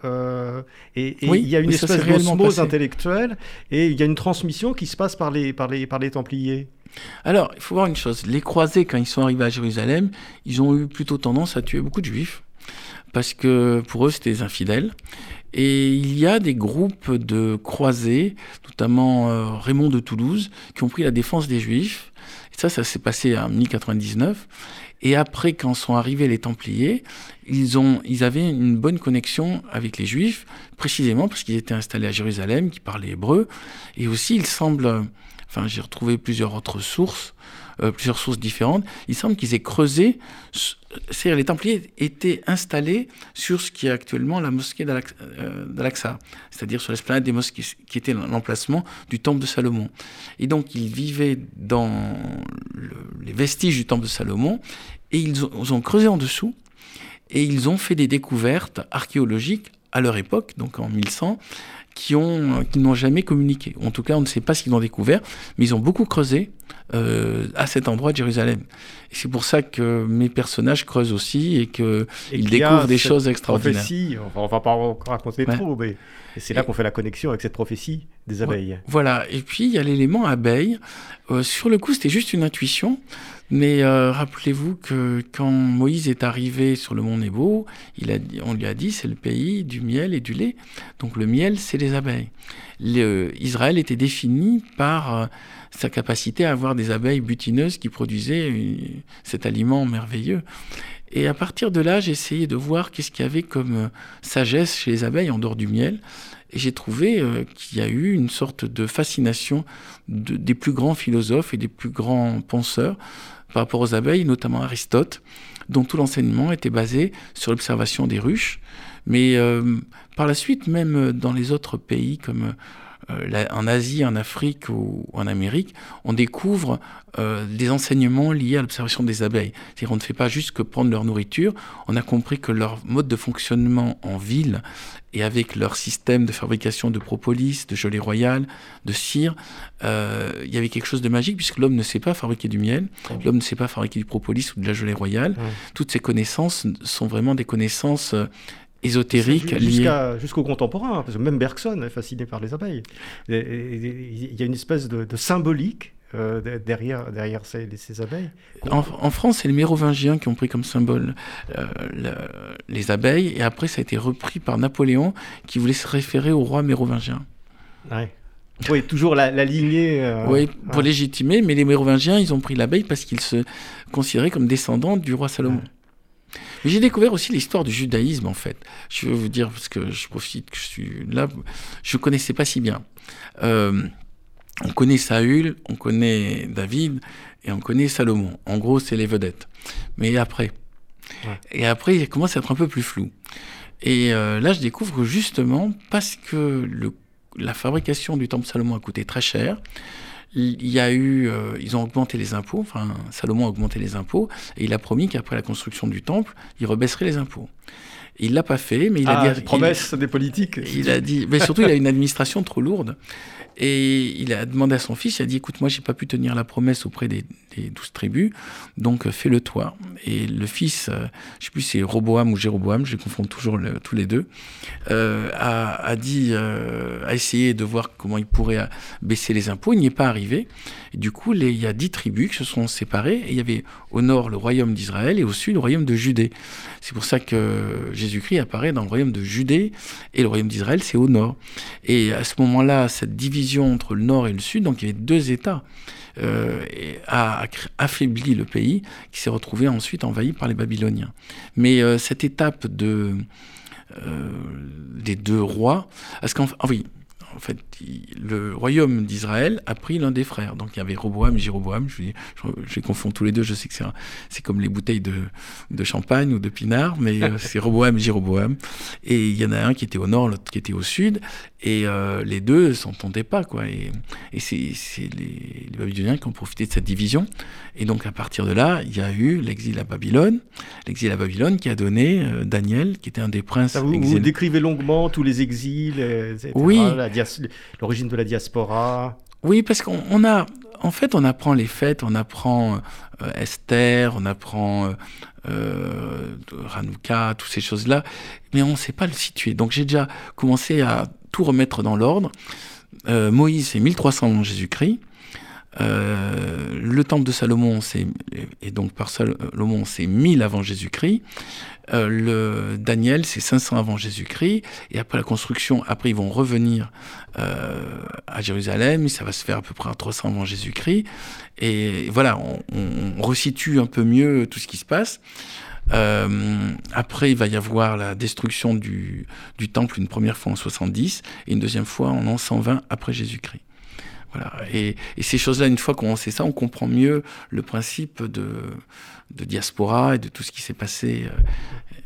Speaker 1: et, il y a une espèce d'osmose intellectuelle et il y a une transmission qui se passe par les, par les, par les Templiers.
Speaker 2: Alors, il faut voir une chose. Les croisés, quand ils sont arrivés à Jérusalem, ils ont eu plutôt tendance à tuer beaucoup de juifs, parce que pour eux, c'était des infidèles. Et il y a des groupes de croisés, notamment euh, Raymond de Toulouse, qui ont pris la défense des juifs. Et ça, ça s'est passé en 1099. Et après, quand sont arrivés les Templiers, ils, ont, ils avaient une bonne connexion avec les Juifs, précisément parce qu'ils étaient installés à Jérusalem, qui parlaient hébreu. Et aussi, il semble enfin j'ai retrouvé plusieurs autres sources, euh, plusieurs sources différentes, il semble qu'ils aient creusé, c'est-à-dire les Templiers étaient installés sur ce qui est actuellement la mosquée d'Al-Aqsa, euh, c'est-à-dire sur l'esplanade des mosquées, qui était l'emplacement du temple de Salomon. Et donc ils vivaient dans les vestiges du temple de Salomon, et ils ont creusé en dessous, et ils ont fait des découvertes archéologiques à leur époque, donc en 1100, qui ont qui n'ont jamais communiqué. En tout cas, on ne sait pas ce qu'ils ont découvert, mais ils ont beaucoup creusé euh, à cet endroit de Jérusalem. Et c'est pour ça que mes personnages creusent aussi et qu'ils découvrent des choses extraordinaires.
Speaker 1: Prophétie, on va, pas raconter trop, mais c'est là qu'on fait la connexion avec cette prophétie des abeilles.
Speaker 2: Voilà, et puis il y a l'élément abeille. Euh, sur le coup, c'était juste une intuition. Mais euh, rappelez-vous que quand Moïse est arrivé sur le mont Nebo, on lui a dit c'est le pays du miel et du lait. Donc le miel, c'est les abeilles. Israël était défini par euh, sa capacité à avoir des abeilles butineuses qui produisaient euh, cet aliment merveilleux. Et à partir de là, j'ai essayé de voir qu'est-ce qu'il y avait comme sagesse chez les abeilles en dehors du miel. Et j'ai trouvé qu'il y a eu une sorte de fascination des plus grands philosophes et des plus grands penseurs par rapport aux abeilles, notamment Aristote, dont tout l'enseignement était basé sur l'observation des ruches. Mais euh, par la suite, même dans les autres pays comme euh, en Asie, en Afrique ou en Amérique, on découvre euh, des enseignements liés à l'observation des abeilles. C'est-à-dire on ne fait pas juste que prendre leur nourriture, on a compris que leur mode de fonctionnement en ville et avec leur système de fabrication de propolis, de gelée royale, de cire, euh, il y avait quelque chose de magique puisque l'homme ne sait pas fabriquer du miel, l'homme ne sait pas fabriquer du propolis ou de la gelée royale. Toutes ces connaissances sont vraiment des connaissances ésotérique
Speaker 1: Jusqu'au contemporain, parce que même Bergson est fasciné par les abeilles. Il y a une espèce de, symbolique euh, derrière, derrière ces, ces abeilles.
Speaker 2: En, France, c'est les Mérovingiens qui ont pris comme symbole euh, les abeilles, et après, ça a été repris par Napoléon, qui voulait se référer au roi mérovingien.
Speaker 1: Oui, toujours la, lignée. Euh,
Speaker 2: oui, pour légitimer, mais les Mérovingiens, ils ont pris l'abeille parce qu'ils se considéraient comme descendants du roi Salomon. Mais j'ai découvert aussi l'histoire du judaïsme, en fait. Je veux vous dire, parce que je profite que je suis là, je ne connaissais pas si bien. Euh, on connaît Saül, on connaît David et on connaît Salomon. En gros, c'est les vedettes. Mais après Et après, il commence à être un peu plus flou. Et euh, là, je découvre que justement, parce que le, la fabrication du temple Salomon a coûté très cher, il y a eu, euh, ils ont augmenté les impôts, enfin Salomon a augmenté les impôts, et il a promis qu'après la construction du temple, il rebaisserait les impôts. Il l'a pas fait, mais il a
Speaker 1: ah, dit. Promesse des politiques.
Speaker 2: Il a dit, mais surtout il a une administration trop lourde. Et il a demandé à son fils, il a dit, écoute, moi, j'ai pas pu tenir la promesse auprès des, douze tribus, donc euh, fais-le toi. Et le fils, euh, je sais plus si c'est Roboam ou Jéroboam, je les confonds toujours tous les deux, euh, a, dit, a essayé de voir comment il pourrait baisser les impôts. Il n'y est pas arrivé. Et du coup, il y a dix tribus qui se sont séparées. Et il y avait au nord le royaume d'Israël et au sud le royaume de Judée. C'est pour ça que Jésus-Christ apparaît dans le royaume de Judée et le royaume d'Israël, c'est au nord. Et à ce moment-là, cette division entre le nord et le sud, donc il y avait deux États, euh, a affaibli le pays, qui s'est retrouvé ensuite envahi par les Babyloniens. Mais euh, cette étape de, euh, des deux rois, parce qu'en ah en fait, le royaume d'Israël a pris l'un des frères. Donc il y avait Roboam et Jéroboam. Je, je, les confonds tous les deux. Je sais que c'est comme les bouteilles de, champagne ou de pinard, mais c'est Roboam et Jéroboam. Et il y en a un qui était au nord, l'autre qui était au sud. Et euh, les deux s'entendaient pas, quoi. Et, et c'est les, les, Babyloniens qui ont profité de cette division. Et donc à partir de là, il y a eu l'exil à Babylone. L'exil à Babylone qui a donné euh, Daniel, qui était un des princes.
Speaker 1: vous, vous, décrivez longuement tous les exils, etc.
Speaker 2: Oui
Speaker 1: l'origine de la diaspora.
Speaker 2: Oui, parce qu'on a, en fait, on apprend les fêtes, on apprend euh, Esther, on apprend euh, euh toutes ces choses-là, mais on ne sait pas le situer. Donc j'ai déjà commencé à tout remettre dans l'ordre. Euh, Moïse, c'est 1300 avant Jésus-Christ. le temple de Salomon, c'est, et donc par Salomon, c'est 1000 avant Jésus-Christ. Euh, le Daniel, c'est 500 avant Jésus-Christ. Et après la construction, après ils vont revenir euh, à Jérusalem. Ça va se faire à peu près à 300 avant Jésus-Christ. Et voilà, on, resitue un peu mieux tout ce qui se passe. Euh, après, il va y avoir la destruction du, temple une première fois en 70 et une deuxième fois en an 120 après Jésus-Christ. Voilà. Et, ces choses-là, une fois qu'on sait ça, on comprend mieux le principe de, diaspora et de tout ce qui s'est passé. Euh,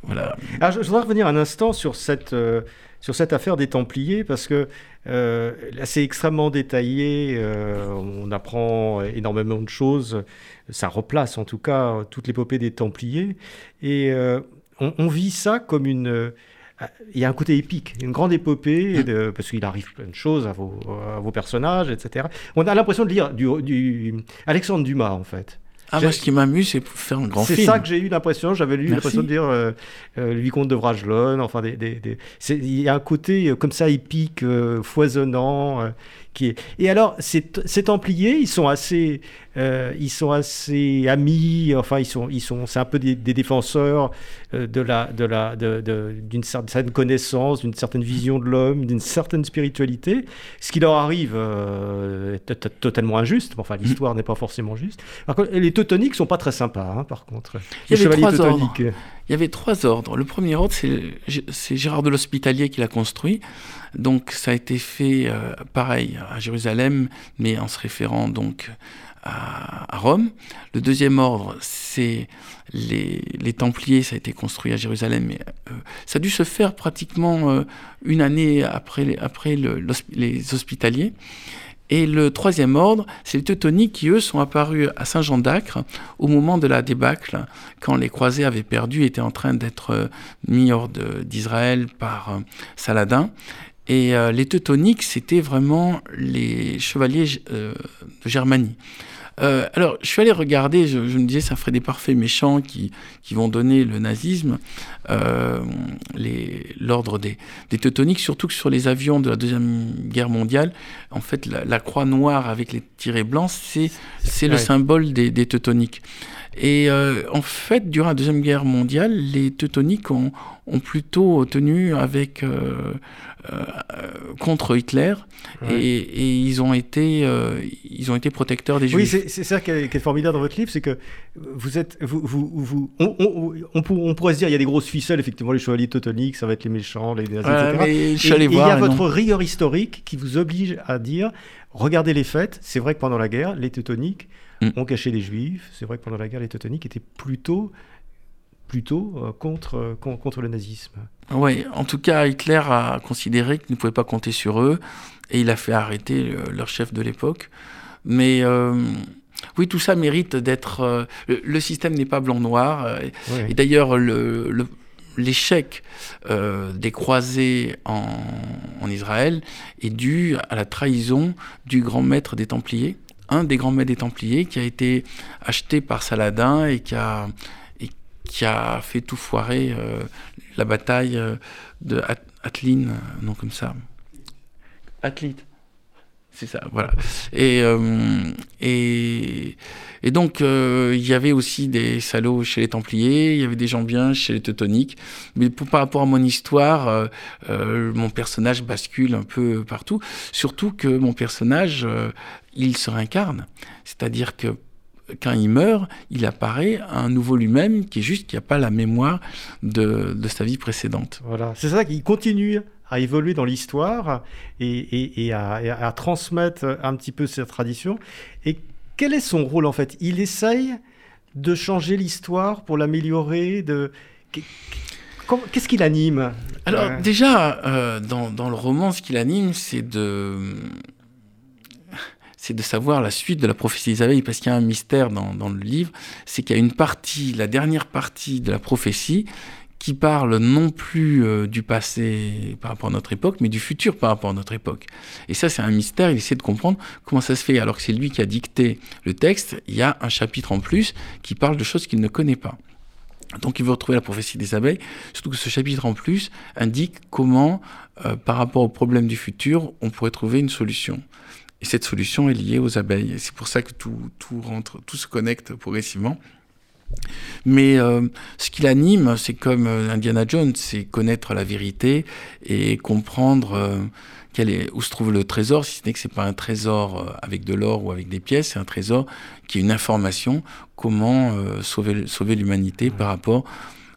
Speaker 2: voilà.
Speaker 1: Je, voudrais revenir un instant sur cette, euh, sur cette affaire des Templiers, parce que c'est extrêmement détaillé, on apprend énormément de choses, ça replace en tout cas toute l'épopée des Templiers, et on, vit ça comme une il y a un côté épique, une grande épopée, de, parce qu'il arrive plein de choses à vos, à vos personnages, etc. On a l'impression de lire du, du Alexandre Dumas, en fait.
Speaker 2: Ah, moi, ce qui m'amuse, c'est faire un grand film.
Speaker 1: C'est ça que j'ai eu l'impression. J'avais eu l'impression de dire euh, euh, le vicomte de Bragelonne. Enfin, des, des, des... il y a un côté euh, comme ça épique, euh, foisonnant. Qui est... Et alors, ces, ces Templiers, ils sont assez, euh, ils sont assez amis. Enfin, ils sont, ils sont, c'est un peu des, des défenseurs euh, de la, de la, de, de, d'une certaine connaissance, d'une certaine vision de l'homme, d'une certaine spiritualité. Ce qui leur arrive euh, est totalement injuste. Enfin, l'histoire n'est pas forcément juste. Par contre, les teutoniques sont pas très sympas, hein, par contre.
Speaker 2: Les chevaliers teutoniques. Il y avait trois ordres. Le premier ordre, c'est Gérard de l'Hospitalier qui l'a construit. Donc ça a été fait euh, pareil à Jérusalem, mais en se référant donc à, Rome. Le deuxième ordre, c'est les, Templiers, ça a été construit à Jérusalem, mais euh, ça a dû se faire pratiquement euh, une année après, les, après le, les Hospitaliers. Et le troisième ordre, c'est les Teutoniques qui, eux, sont apparus à Saint-Jean d'Acre au moment de la débâcle, quand les croisés avaient perdu, étaient en train d'être mis hors d'Israël par Saladin. Et euh, les Teutoniques, c'était vraiment les chevaliers euh, de Germanie. Euh, alors, je suis allé regarder, je, je, me disais, ça ferait des parfaits méchants qui, qui vont donner le nazisme, l'ordre des, des, Teutoniques, surtout que sur les avions de la Deuxième Guerre mondiale, en fait, la, la croix noire avec les tirets blancs, c'est ouais. le symbole des, des Teutoniques. Et en fait, durant la Deuxième Guerre mondiale, les Teutoniques ont, ont plutôt tenu avec euh, euh, contre Hitler ouais. et, et, ils ont été euh, ils ont été protecteurs des Juifs.
Speaker 1: Oui, c'est ça qui est, qui est, formidable dans votre livre, c'est que vous êtes vous vous, vous on, on, on, on, pourrait se dire il y a des grosses ficelles effectivement les chevaliers teutoniques, ça va être les méchants, les nazis,
Speaker 2: ouais,
Speaker 1: etc.
Speaker 2: Et,
Speaker 1: et il y a votre
Speaker 2: non.
Speaker 1: rigueur historique qui vous oblige à dire regardez les faits. C'est vrai que pendant la guerre, les teutoniques mm. ont caché les juifs. C'est vrai que pendant la guerre, les teutoniques étaient plutôt plutôt euh, contre, euh, contre le nazisme.
Speaker 2: Oui, en tout cas, Hitler a considéré qu'il ne pouvait pas compter sur eux et il a fait arrêter le, leur chef de l'époque. Mais euh, oui, tout ça mérite d'être. Euh, le, système n'est pas blanc-noir. Euh, oui. Et d'ailleurs, le, le l'échec euh, des croisés en, en, Israël est dû à la trahison du grand maître des Templiers, un des grands maîtres des Templiers qui a été acheté par Saladin et qui a, qui a fait tout foirer euh, la bataille euh, de Atline, non comme ça. Atlite. C'est ça, voilà. Et, euh, et, et donc, il y avait aussi des salauds chez les Templiers, il y avait des gens bien chez les Teutoniques. Mais pour, par rapport à mon histoire, mon personnage bascule un peu partout. Surtout que mon personnage, il se réincarne. C'est-à-dire que quand il meurt, il apparaît un nouveau lui-même qui est juste qui n'a pas la mémoire de, de sa vie précédente.
Speaker 1: Voilà, c'est ça qu'il continue à évoluer dans l'histoire et, et, et, à, et, à, transmettre un petit peu cette tradition. Et quel est son rôle en fait? Il essaye de changer l'histoire pour l'améliorer de... Qu'est-ce qui l'anime
Speaker 2: Alors euh... déjà, euh, dans, dans, le roman, ce qui l'anime, c'est de c'est de savoir la suite de la prophétie d'Isabelle, parce qu'il y a un mystère dans, dans le livre, c'est qu'il y a une partie, la dernière partie de la prophétie, qui parle non plus euh, du passé par rapport à notre époque, mais du futur par rapport à notre époque. Et ça, c'est un mystère. Il essaie de comprendre comment ça se fait. Alors que c'est lui qui a dicté le texte, il y a un chapitre en plus qui parle de choses qu'il ne connaît pas. Donc il veut retrouver la prophétie des abeilles, surtout que ce chapitre en plus indique comment, euh, par rapport au problème du futur, on pourrait trouver une solution. Et cette solution est liée aux abeilles. C'est pour ça que tout, tout rentre, tout se connecte progressivement. Mais euh, ce qui l'anime, c'est comme euh, Indiana Jones, c'est connaître la vérité et comprendre euh, où se trouve le trésor, si ce n'est que c'est pas un trésor avec de l'or ou avec des pièces, c'est un trésor qui est une information comment sauver, sauver l'humanité par rapport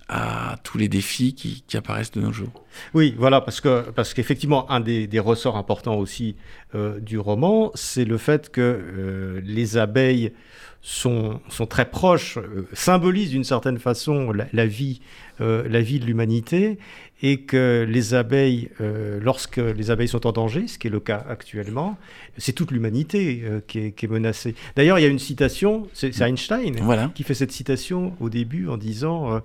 Speaker 2: à tous les défis qui, apparaissent de nos jours.
Speaker 1: Oui, voilà, parce que parce qu'effectivement, un des, ressorts importants aussi euh, du roman, c'est le fait que euh, les abeilles sont, sont très proches, euh, symbolisent d'une certaine façon la, vie, la vie de l'humanité, et que les abeilles, euh, lorsque les abeilles sont en danger, ce qui est le cas actuellement, c'est toute l'humanité euh, qui, qui, est menacée. D'ailleurs, il y a une citation, c'est Einstein
Speaker 2: voilà.
Speaker 1: qui fait cette citation au début en disant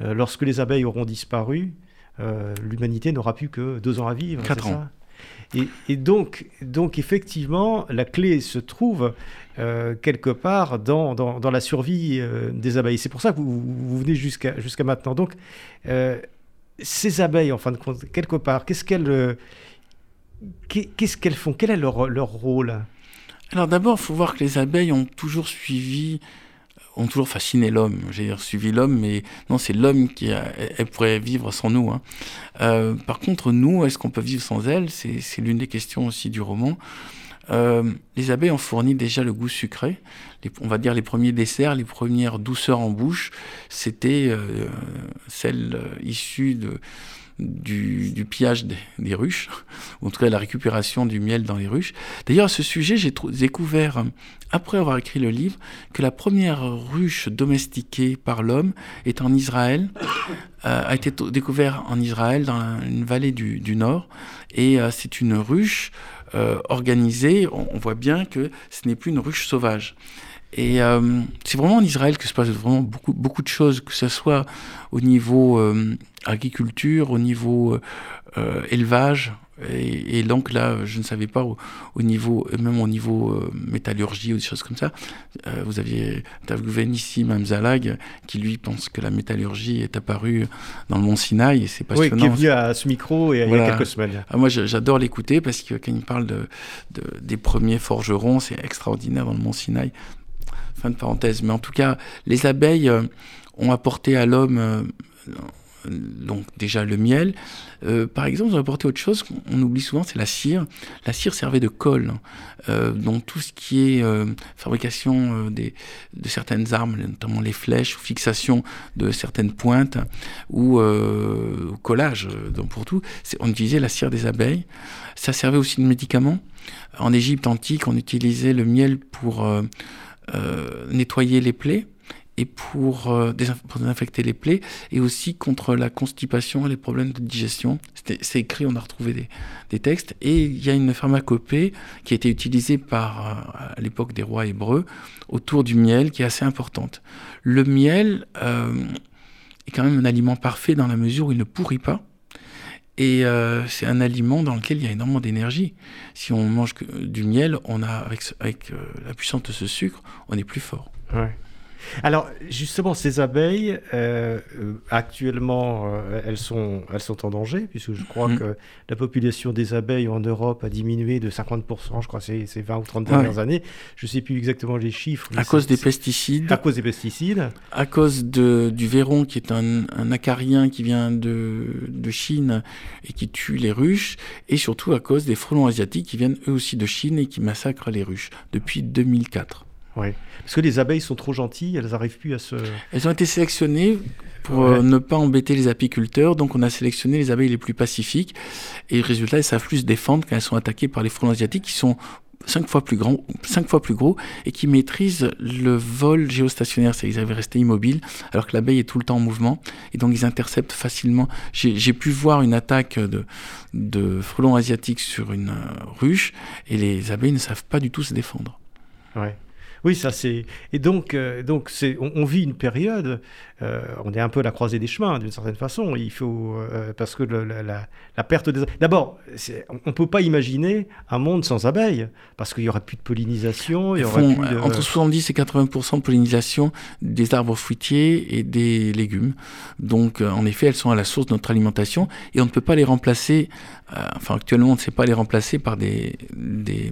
Speaker 1: euh, lorsque les abeilles auront disparu, l'humanité n'aura plus que deux ans à vivre.
Speaker 2: Quatre ans?
Speaker 1: et, donc, donc, effectivement, la clé se trouve quelque part dans, dans, la survie des abeilles. C'est pour ça que vous, vous venez jusqu'à jusqu'à maintenant. Donc, ces abeilles, en fin de compte, quelque part, qu'est-ce qu'elles qu'est-ce qu'elles font? Quel est leur, leur rôle?
Speaker 2: Alors d'abord, il faut voir que les abeilles ont toujours suivi ont toujours fasciné l'homme. J'ai suivi l'homme, mais non, c'est l'homme qui elle pourrait vivre sans nous. Hein. Euh, par contre, nous, est-ce qu'on peut vivre sans elles C'est l'une des questions aussi du roman. Euh, les abeilles ont fourni déjà le goût sucré. on va dire les premiers desserts, les premières douceurs en bouche, c'était euh, celles issues de, du, pillage des, ruches, ou en tout cas la récupération du miel dans les ruches. D'ailleurs, à ce sujet, j'ai découvert, après avoir écrit le livre, que la première ruche domestiquée par l'homme est en Israël, euh, a été découverte en Israël, dans une vallée du, Nord, et euh, c'est une ruche euh, organisée, on, voit bien que ce n'est plus une ruche sauvage. Et c'est vraiment en Israël que se passe vraiment beaucoup, beaucoup de choses, que ce soit au niveau agriculture, au niveau euh, élevage. Et, donc là, je ne savais pas au, niveau, même au niveau euh, métallurgie ou des choses comme ça. Euh, vous aviez interviewé ici Mme Zalag, qui lui pense que la métallurgie est apparue dans le Mont Sinaï, et c'est passionnant.
Speaker 1: Oui, qui est venu à ce micro il y a quelques semaines.
Speaker 2: Ah, moi, j'adore l'écouter parce que quand il parle de, des premiers forgerons, c'est extraordinaire dans le Mont Sinaï. Fin de parenthèse. Mais en tout cas, les abeilles ont apporté à l'homme donc déjà le miel. Euh, par exemple, on a apporté autre chose qu'on oublie souvent, c'est la cire. La cire servait de colle. Euh, donc tout ce qui est euh, fabrication de certaines armes, notamment les flèches, ou fixation de certaines pointes, ou collage, pour tout, on utilisait la cire des abeilles. Ça servait aussi de médicament. En Égypte antique, on utilisait le miel pour nettoyer les plaies et pour, euh, désinfecter les plaies et aussi contre la constipation et les problèmes de digestion. C'est écrit, on a retrouvé des, textes. Et il y a une pharmacopée qui a été utilisée par, euh, à l'époque des rois hébreux autour du miel qui est assez importante. Le miel euh, est quand même un aliment parfait dans la mesure où il ne pourrit pas. Et c'est un aliment dans lequel il y a énormément d'énergie. Si on mange du miel, on a avec, la puissance de ce sucre, on est plus fort.
Speaker 1: Ouais. Alors, justement, ces abeilles, euh, euh, actuellement, euh, elles, sont, elles sont en danger, puisque je crois mm. que la population des abeilles en Europe a diminué de 50%, je crois, ces, ces 20 ou 30 dernières années. Je ne sais plus exactement les chiffres.
Speaker 2: À cause des pesticides.
Speaker 1: À cause des pesticides.
Speaker 2: À cause de, du véron, qui est un, un acarien qui vient de, de Chine et qui tue les ruches, et surtout à cause des frelons asiatiques qui viennent eux aussi de Chine et qui massacrent les ruches depuis 2004.
Speaker 1: Oui. Parce que les abeilles sont trop gentilles, elles n'arrivent plus à se.
Speaker 2: Elles ont été sélectionnées pour euh, ne pas embêter les apiculteurs, donc on a sélectionné les abeilles les plus pacifiques. Et le résultat, elles savent plus se défendre quand elles sont attaquées par les frelons asiatiques qui sont cinq fois plus grands, cinq fois plus gros, et qui maîtrisent le vol géostationnaire, c'est-à-dire qu'ils avaient resté immobiles, alors que l'abeille est tout le temps en mouvement, et donc ils interceptent facilement. J'ai pu voir une attaque de, de frelons asiatiques sur une euh, ruche, et les abeilles ne savent pas du tout se défendre.
Speaker 1: Ouais. Oui, ça c'est. Et donc, euh, donc c'est, on, vit une période. Euh, on est un peu à la croisée des chemins d'une certaine façon. Il faut euh, parce que la, perte des. D'abord, on ne peut pas imaginer un monde sans abeilles parce qu'il y aura plus de pollinisation. Il y aura plus
Speaker 2: Entre 70 et 80 de pollinisation des arbres fruitiers et des légumes. Donc, en effet, elles sont à la source de notre alimentation et on ne peut pas les remplacer. enfin, actuellement, on ne sait pas les remplacer par des, des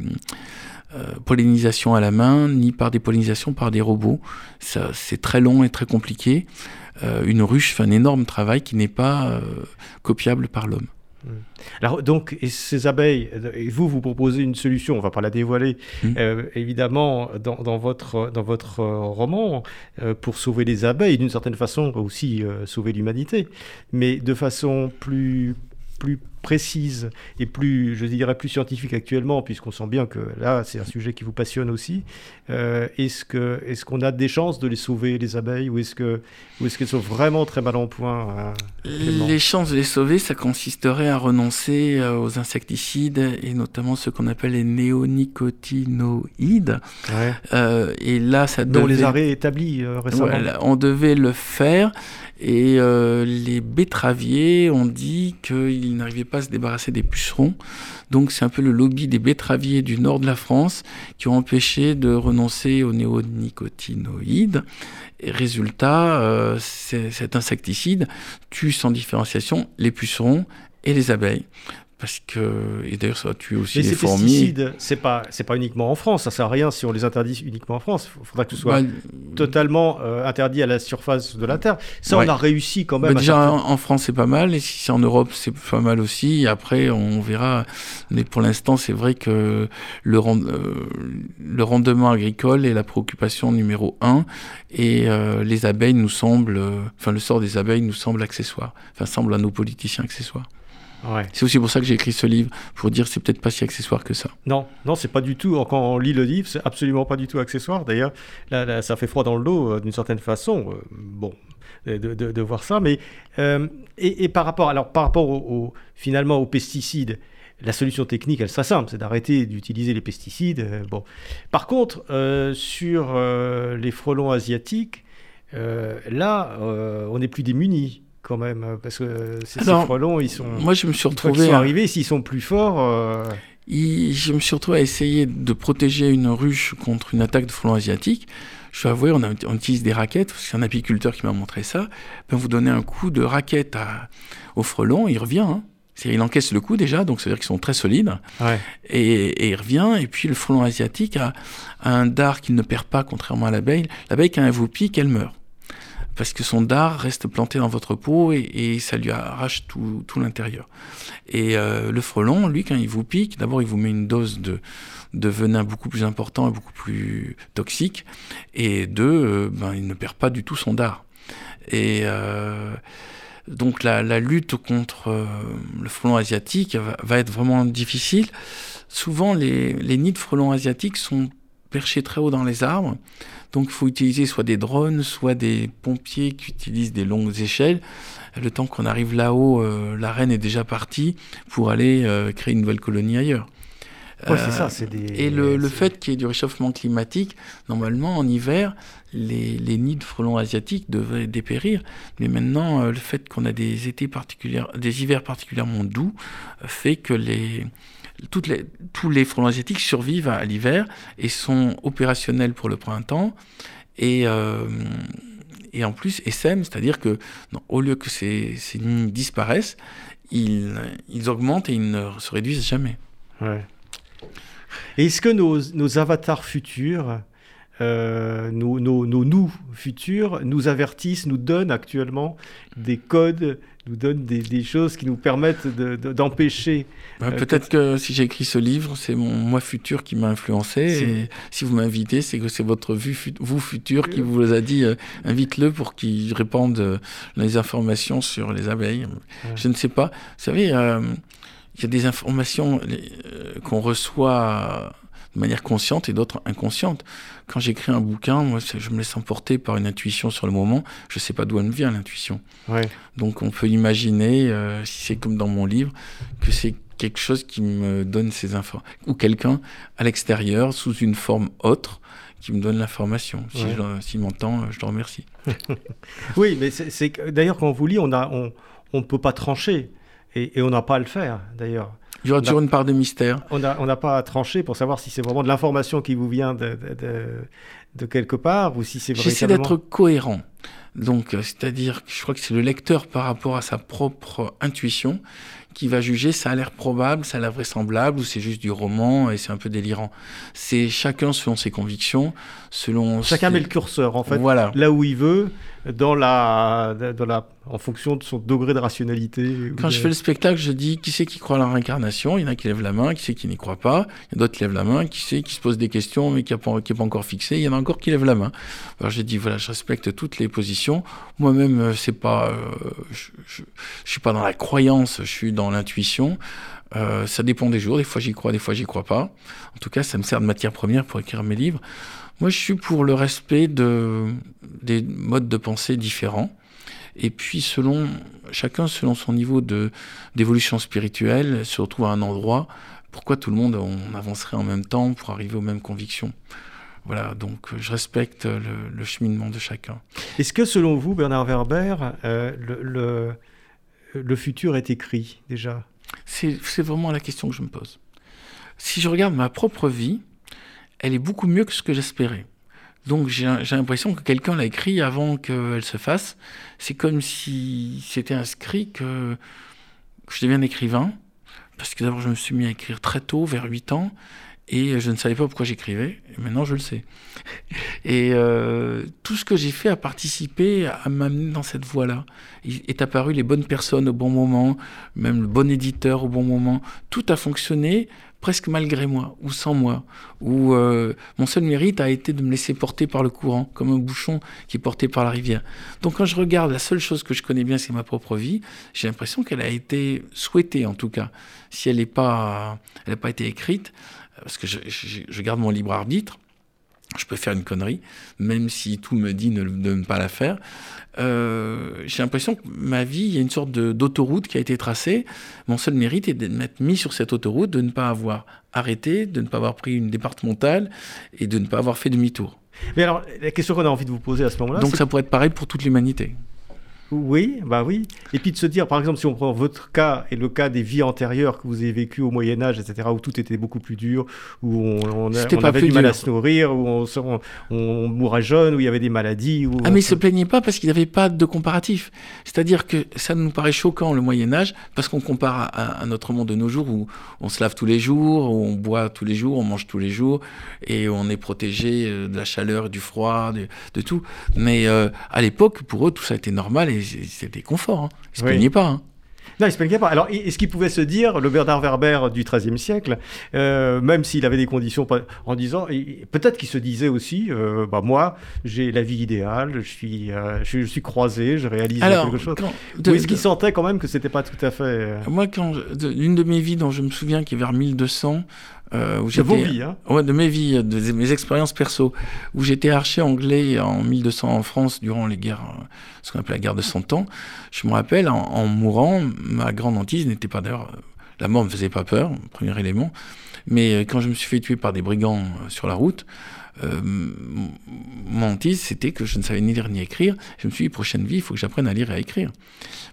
Speaker 2: pollinisation à la main, ni par des pollinisations par des robots. C'est très long et très compliqué. Euh, une ruche fait un énorme travail qui n'est pas euh, copiable par l'homme.
Speaker 1: Hmm. Alors donc, et ces abeilles, et vous, vous proposez une solution, on ne va pas la dévoiler, hmm. évidemment, dans, votre, dans votre roman, pour sauver les abeilles, d'une certaine façon aussi sauver l'humanité, mais de façon plus, plus précise et plus, je dirais, plus scientifique actuellement, puisqu'on sent bien que là, c'est un sujet qui vous passionne aussi. Euh, est-ce que, est-ce qu'on a des chances de les sauver, les abeilles, ou est-ce que, ou est-ce qu'elles sont vraiment très mal en point hein,
Speaker 2: Les chances de les sauver, ça consisterait à renoncer euh, aux insecticides et notamment ce qu'on appelle les néonicotinoïdes. Euh, et là, ça
Speaker 1: devait... on les a rétablis récemment.
Speaker 2: on devait le faire. Et les betteraviers ont dit qu'ils n'arrivaient pas se débarrasser des pucerons. Donc c'est un peu le lobby des betteraviers du nord de la France qui ont empêché de renoncer aux néonicotinoïdes. Résultat, euh, cet insecticide tue sans différenciation les pucerons et les abeilles parce que et d'ailleurs ça va tuer aussi les fourmis.
Speaker 1: pesticides, c'est pas c'est pas uniquement en France, ça sert à rien si on les interdit uniquement en France. Il faudra que ce soit bah, totalement euh, interdit à la surface de la terre. Ça on a réussi quand même.
Speaker 2: Bah, déjà en, France c'est pas mal et si c'est en Europe c'est pas mal aussi. après on verra. Mais pour l'instant c'est vrai que le, euh, le rendement agricole est la préoccupation numéro un et euh, les abeilles nous semblent, enfin le sort des abeilles nous semble accessoire, enfin semble à nos politiciens accessoire. C'est aussi pour ça que j'ai écrit ce livre, pour dire que c'est peut-être pas si accessoire que ça.
Speaker 1: Non, non, c'est pas du tout. Quand on lit le livre, c'est absolument pas du tout accessoire. D'ailleurs, là, ça fait froid dans le dos euh, d'une certaine façon. Euh, bon, de, voir ça, mais euh, et, par rapport, alors par rapport au, finalement aux pesticides. La solution technique, elle sera simple, c'est d'arrêter d'utiliser les pesticides. bon. Par contre, sur les frelons asiatiques, là, on n'est plus démunis quand même, euh, parce que ces, frelons, ils sont.
Speaker 2: Moi, je me suis retrouvé.
Speaker 1: sont arrivés, s'ils sont plus forts. Euh,
Speaker 2: je me suis retrouvé à essayer de protéger une ruche contre une attaque de frelons asiatiques. Je dois avouer, on, on utilise des raquettes, c'est un apiculteur qui m'a montré ça. Ben, vous donnez un coup de raquette à, au frelon, il revient. Hein. Il encaisse le coup déjà, donc ça veut dire qu'ils sont très solides. Et, et, il revient, et puis le frelon asiatique a, un dard qu'il ne perd pas, contrairement à l'abeille. L'abeille, quand elle vous pique, elle meurt parce que son dard reste planté dans votre peau et, ça lui arrache tout, l'intérieur. Et euh, le frelon, lui, quand il vous pique, d'abord il vous met une dose de, venin beaucoup plus important et beaucoup plus toxique, et deux, euh, ben, il ne perd pas du tout son dard. Et euh, donc la, lutte contre le frelon asiatique va, être vraiment difficile. Souvent, les, les nids de frelons asiatiques sont perchés très haut dans les arbres. Donc il faut utiliser soit des drones, soit des pompiers qui utilisent des longues échelles. Le temps qu'on arrive là-haut, euh, la reine est déjà partie pour aller euh, créer une nouvelle colonie ailleurs.
Speaker 1: Ouais, c'est ça, c'est des...
Speaker 2: Et le, le fait qu'il y ait du réchauffement climatique, normalement en hiver, les, les, nids de frelons asiatiques devraient dépérir. Mais maintenant, euh, le fait qu'on a des étés particuliers, des hivers particulièrement doux, fait que les, toutes les, tous les frelons asiatiques survivent à, l'hiver et sont opérationnels pour le printemps. Et, euh, et en plus, SM, c'est-à-dire que au lieu que ces, ces nids disparaissent, ils, ils, augmentent et ils ne se réduisent jamais.
Speaker 1: Ouais. Est-ce que nos, nos, avatars futurs, euh, nos, nos, nos, nous futurs, nous avertissent, nous donnent actuellement des codes nous donne des, choses qui nous permettent d'empêcher.
Speaker 2: Bah, euh, peut-être que... si j'ai écrit ce livre, c'est mon moi futur qui m'a influencé. Et si vous m'invitez, c'est que c'est votre vue, vous futur qui vous a dit euh, invite-le pour qu'il répande euh, les informations sur les abeilles. Je ne sais pas. Vous savez, il y a des informations qu'on reçoit de manière consciente et d'autres inconscientes. Quand j'écris un bouquin, moi, je me laisse emporter par une intuition sur le moment. Je ne sais pas d'où elle me vient, l'intuition. Donc on peut imaginer, euh, si c'est comme dans mon livre, que c'est quelque chose qui me donne ces infos. Ou quelqu'un à l'extérieur, sous une forme autre, qui me donne l'information. Si S'il m'entend, je le remercie.
Speaker 1: oui, mais c'est d'ailleurs, quand on vous lit, on ne on, on peut pas trancher. Et, et on n'a pas à le faire, d'ailleurs.
Speaker 2: Il y aura toujours une part de mystère.
Speaker 1: On n'a pas à trancher pour savoir si c'est vraiment de l'information qui vous vient de, de, quelque part ou si c'est
Speaker 2: J'essaie d'être cohérent. Donc, euh, c'est-à-dire, je crois que c'est le lecteur par rapport à sa propre intuition qui va juger ça a l'air probable, ça a l'air vraisemblable ou c'est juste du roman et c'est un peu délirant. C'est chacun selon ses convictions, selon.
Speaker 1: Chacun met le curseur en fait, voilà. là où il veut. dans la, dans la, en fonction de son degré de rationalité
Speaker 2: Quand je fais le spectacle, je dis qui c'est qui croit à la réincarnation? Il y en a qui lèvent la main, qui c'est qui n'y croit pas? Il y en a d'autres qui lèvent la main, qui c'est qui se pose des questions mais qui n'est pas, pas, encore fixé Il y en a encore qui lèvent la main. Alors j'ai dit voilà, je respecte toutes les positions. Moi-même, euh, c'est pas, euh, je, je, je, suis pas dans la croyance, je suis dans l'intuition. Euh, ça dépend des jours. Des fois j'y crois, des fois j'y crois pas. En tout cas, ça me sert de matière première pour écrire mes livres. Moi, je suis pour le respect de, des modes de pensée différents. Et puis, selon chacun, selon son niveau d'évolution spirituelle, se retrouve à un endroit. Pourquoi tout le monde on avancerait en même temps pour arriver aux mêmes convictions? Voilà, donc je respecte le, le cheminement de chacun.
Speaker 1: Est-ce que selon vous, Bernard Werber, euh, le, le, le, futur est écrit déjà?
Speaker 2: C'est vraiment la question que je me pose. Si je regarde ma propre vie, elle est beaucoup mieux que ce que j'espérais. Donc j'ai l'impression que quelqu'un l'a écrit avant qu'elle se fasse. C'est comme si c'était inscrit que, que je devienne écrivain. Parce que d'abord je me suis mis à écrire très tôt, vers 8 ans, et je ne savais pas pourquoi j'écrivais. Et maintenant je le sais. Et euh, tout ce que j'ai fait a participé à m'amener dans cette voie-là. Il est apparu les bonnes personnes au bon moment, même le bon éditeur au bon moment. Tout a fonctionné presque malgré moi, ou sans moi, où euh, mon seul mérite a été de me laisser porter par le courant, comme un bouchon qui est porté par la rivière. Donc quand je regarde, la seule chose que je connais bien, c'est ma propre vie, j'ai l'impression qu'elle a été souhaitée, en tout cas. Si elle n'a pas, elle pas été écrite, parce que je garde mon libre arbitre, je peux faire une connerie, même si tout me dit de, de ne pas la faire. Euh, j'ai l'impression que ma vie, il y a une sorte d'autoroute qui a été tracée. Mon seul mérite est de m'être mis sur cette autoroute, de ne pas avoir arrêté, de ne pas avoir pris une départementale et de ne pas avoir fait demi-tour.
Speaker 1: Mais alors, la question qu'on a envie de vous poser à ce moment-là.
Speaker 2: Donc ça pourrait être pareil pour toute l'humanité.
Speaker 1: Oui, bah oui. Et puis de se dire, par exemple, si on prend votre cas et le cas des vies antérieures que vous avez vécues au Moyen Âge, etc., où tout était beaucoup plus dur, où on, on, on avait du dur. mal à se nourrir, où on, on, on, mourait jeune, où il y avait des maladies. Où
Speaker 2: ah mais il se plaignait pas parce qu'il n'avait pas de comparatif. C'est-à-dire que ça nous paraît choquant le Moyen Âge parce qu'on compare à, à, notre monde de nos jours où on se lave tous les jours, où on boit tous les jours, on mange tous les jours et on est protégé de la chaleur, du froid, de, de tout. Mais euh, à l'époque, pour eux, tout ça était normal et c'était confort. Hein. Ils se oui. plaignaient pas. Hein.
Speaker 1: Non, il se plaignait pas. Alors, est-ce qu'il pouvait se dire, le Bernard Werber du XIIIe siècle, euh, même s'il avait des conditions, en disant, peut-être qu'il se disait aussi, euh, bah, moi, j'ai la vie idéale, je suis, euh, je, je, suis croisé, je réalise
Speaker 2: Alors,
Speaker 1: quelque chose.
Speaker 2: Quand,
Speaker 1: de, Ou est-ce qu'il sentait quand même que c'était pas tout à fait.
Speaker 2: Moi, quand, une de mes vies dont je me souviens qui est vers 1200,
Speaker 1: euh, où de vos vies, hein.
Speaker 2: Ouais, de mes vies, de mes expériences perso, où j'étais archer anglais en 1200 en France durant les guerres, ce qu'on appelle la guerre de Cent Ans. Je me rappelle, en, en mourant, ma grande hantise n'était pas d'ailleurs, la mort me faisait pas peur, premier élément, mais quand je me suis fait tuer par des brigands sur la route, euh, mon hantise, c'était que je ne savais ni lire ni écrire. Je me suis dit, prochaine vie, il faut que j'apprenne à lire et à écrire.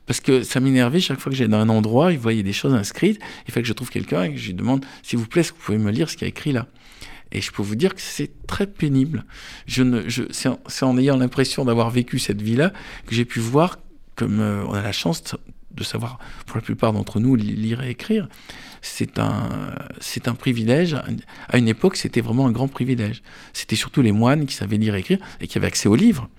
Speaker 2: Parce que ça m'énervait chaque fois que j'allais dans un endroit, il voyait des choses inscrites, il fallait que je trouve quelqu'un et que je lui demande, s'il vous plaît, est-ce que vous pouvez me lire ce qu'il y a écrit là? Et je peux vous dire que c'est très pénible. Je je, c'est, en, c'est en ayant l'impression d'avoir vécu cette vie-là que j'ai pu voir, comme euh, on a la chance de savoir, pour la plupart d'entre nous, lire et écrire, c'est un, c'est un privilège. À une époque, c'était vraiment un grand privilège. C'était surtout les moines qui savaient lire et écrire et qui avaient accès aux livres.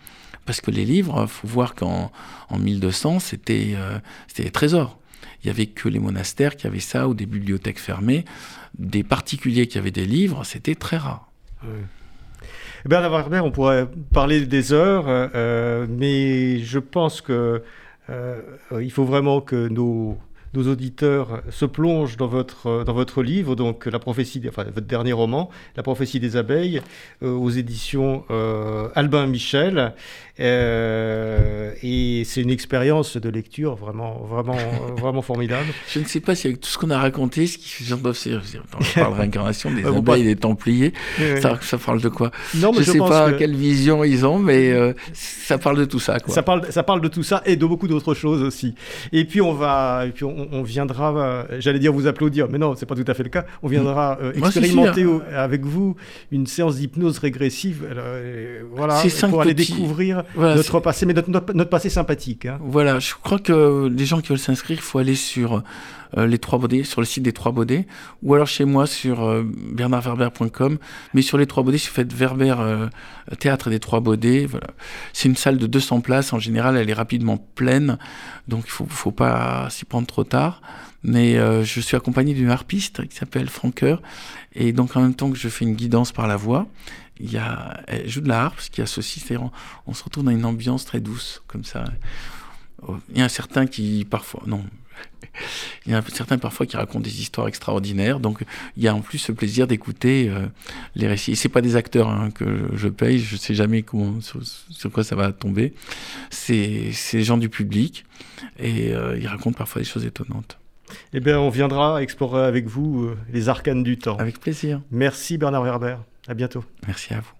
Speaker 2: Parce que les livres, faut voir qu'en en 1200, c'était, euh, c'était des trésors. Il n'y avait que les monastères qui avaient ça ou des bibliothèques fermées. Des particuliers qui avaient des livres, c'était très rare.
Speaker 1: Oui. Bernard Werber, on pourrait parler des heures, euh, mais je pense que euh, il faut vraiment que nos nos auditeurs se plongent dans votre, dans votre livre, donc la prophétie, enfin votre dernier roman, La prophétie des abeilles, euh, aux éditions euh, Albin Michel. Euh, et c'est une expérience de lecture vraiment, vraiment, vraiment formidable.
Speaker 2: Je ne sais pas si avec tout ce qu'on a raconté, ce qui j'en dois on parle de réincarnation des abeilles, des templiers, oui. ça, ça, parle de quoi? Non, mais Je ne sais pas que... quelle vision ils ont, mais euh, ça parle de tout ça. Quoi.
Speaker 1: Ça parle, ça parle de tout ça et de beaucoup d'autres choses aussi. Et puis on va, et puis on, on viendra, euh, j'allais dire vous applaudir, mais non, c'est pas tout à fait le cas. On viendra euh, expérimenter Moi, hein. avec vous une séance d'hypnose régressive, euh, voilà, pour aller petits... découvrir voilà, notre passé. Mais notre, notre, assez sympathique. Hein.
Speaker 2: Voilà, je crois que les gens qui veulent s'inscrire, il faut aller sur euh, les trois baudets, sur le site des trois baudets, ou alors chez moi sur euh, bernardverber.com. Mais sur les trois baudets, si vous faites Verber euh, Théâtre des trois baudets, voilà. c'est une salle de 200 places. En général, elle est rapidement pleine, donc il faut, faut pas s'y prendre trop Mais je suis accompagné d'une harpiste qui s'appelle Franqueur, et donc en même temps que je fais une guidance par la voix, il y a, elle joue de la harpe, ce qui associe, c'est on, on se retrouve dans une ambiance très douce, comme ça. Il y a certains qui, parfois, non, il y a certains parfois qui racontent des histoires extraordinaires. Donc il y a en plus ce plaisir d'écouter euh, les récits. C'est pas des acteurs hein, que je paye, je sais jamais comment, sur, quoi ça va tomber. C'est les gens du public et euh, ils racontent parfois des choses étonnantes.
Speaker 1: Eh bien, on viendra explorer avec vous euh, les arcanes du temps.
Speaker 2: Avec plaisir.
Speaker 1: Merci Bernard Werber. À bientôt.
Speaker 2: Merci à vous.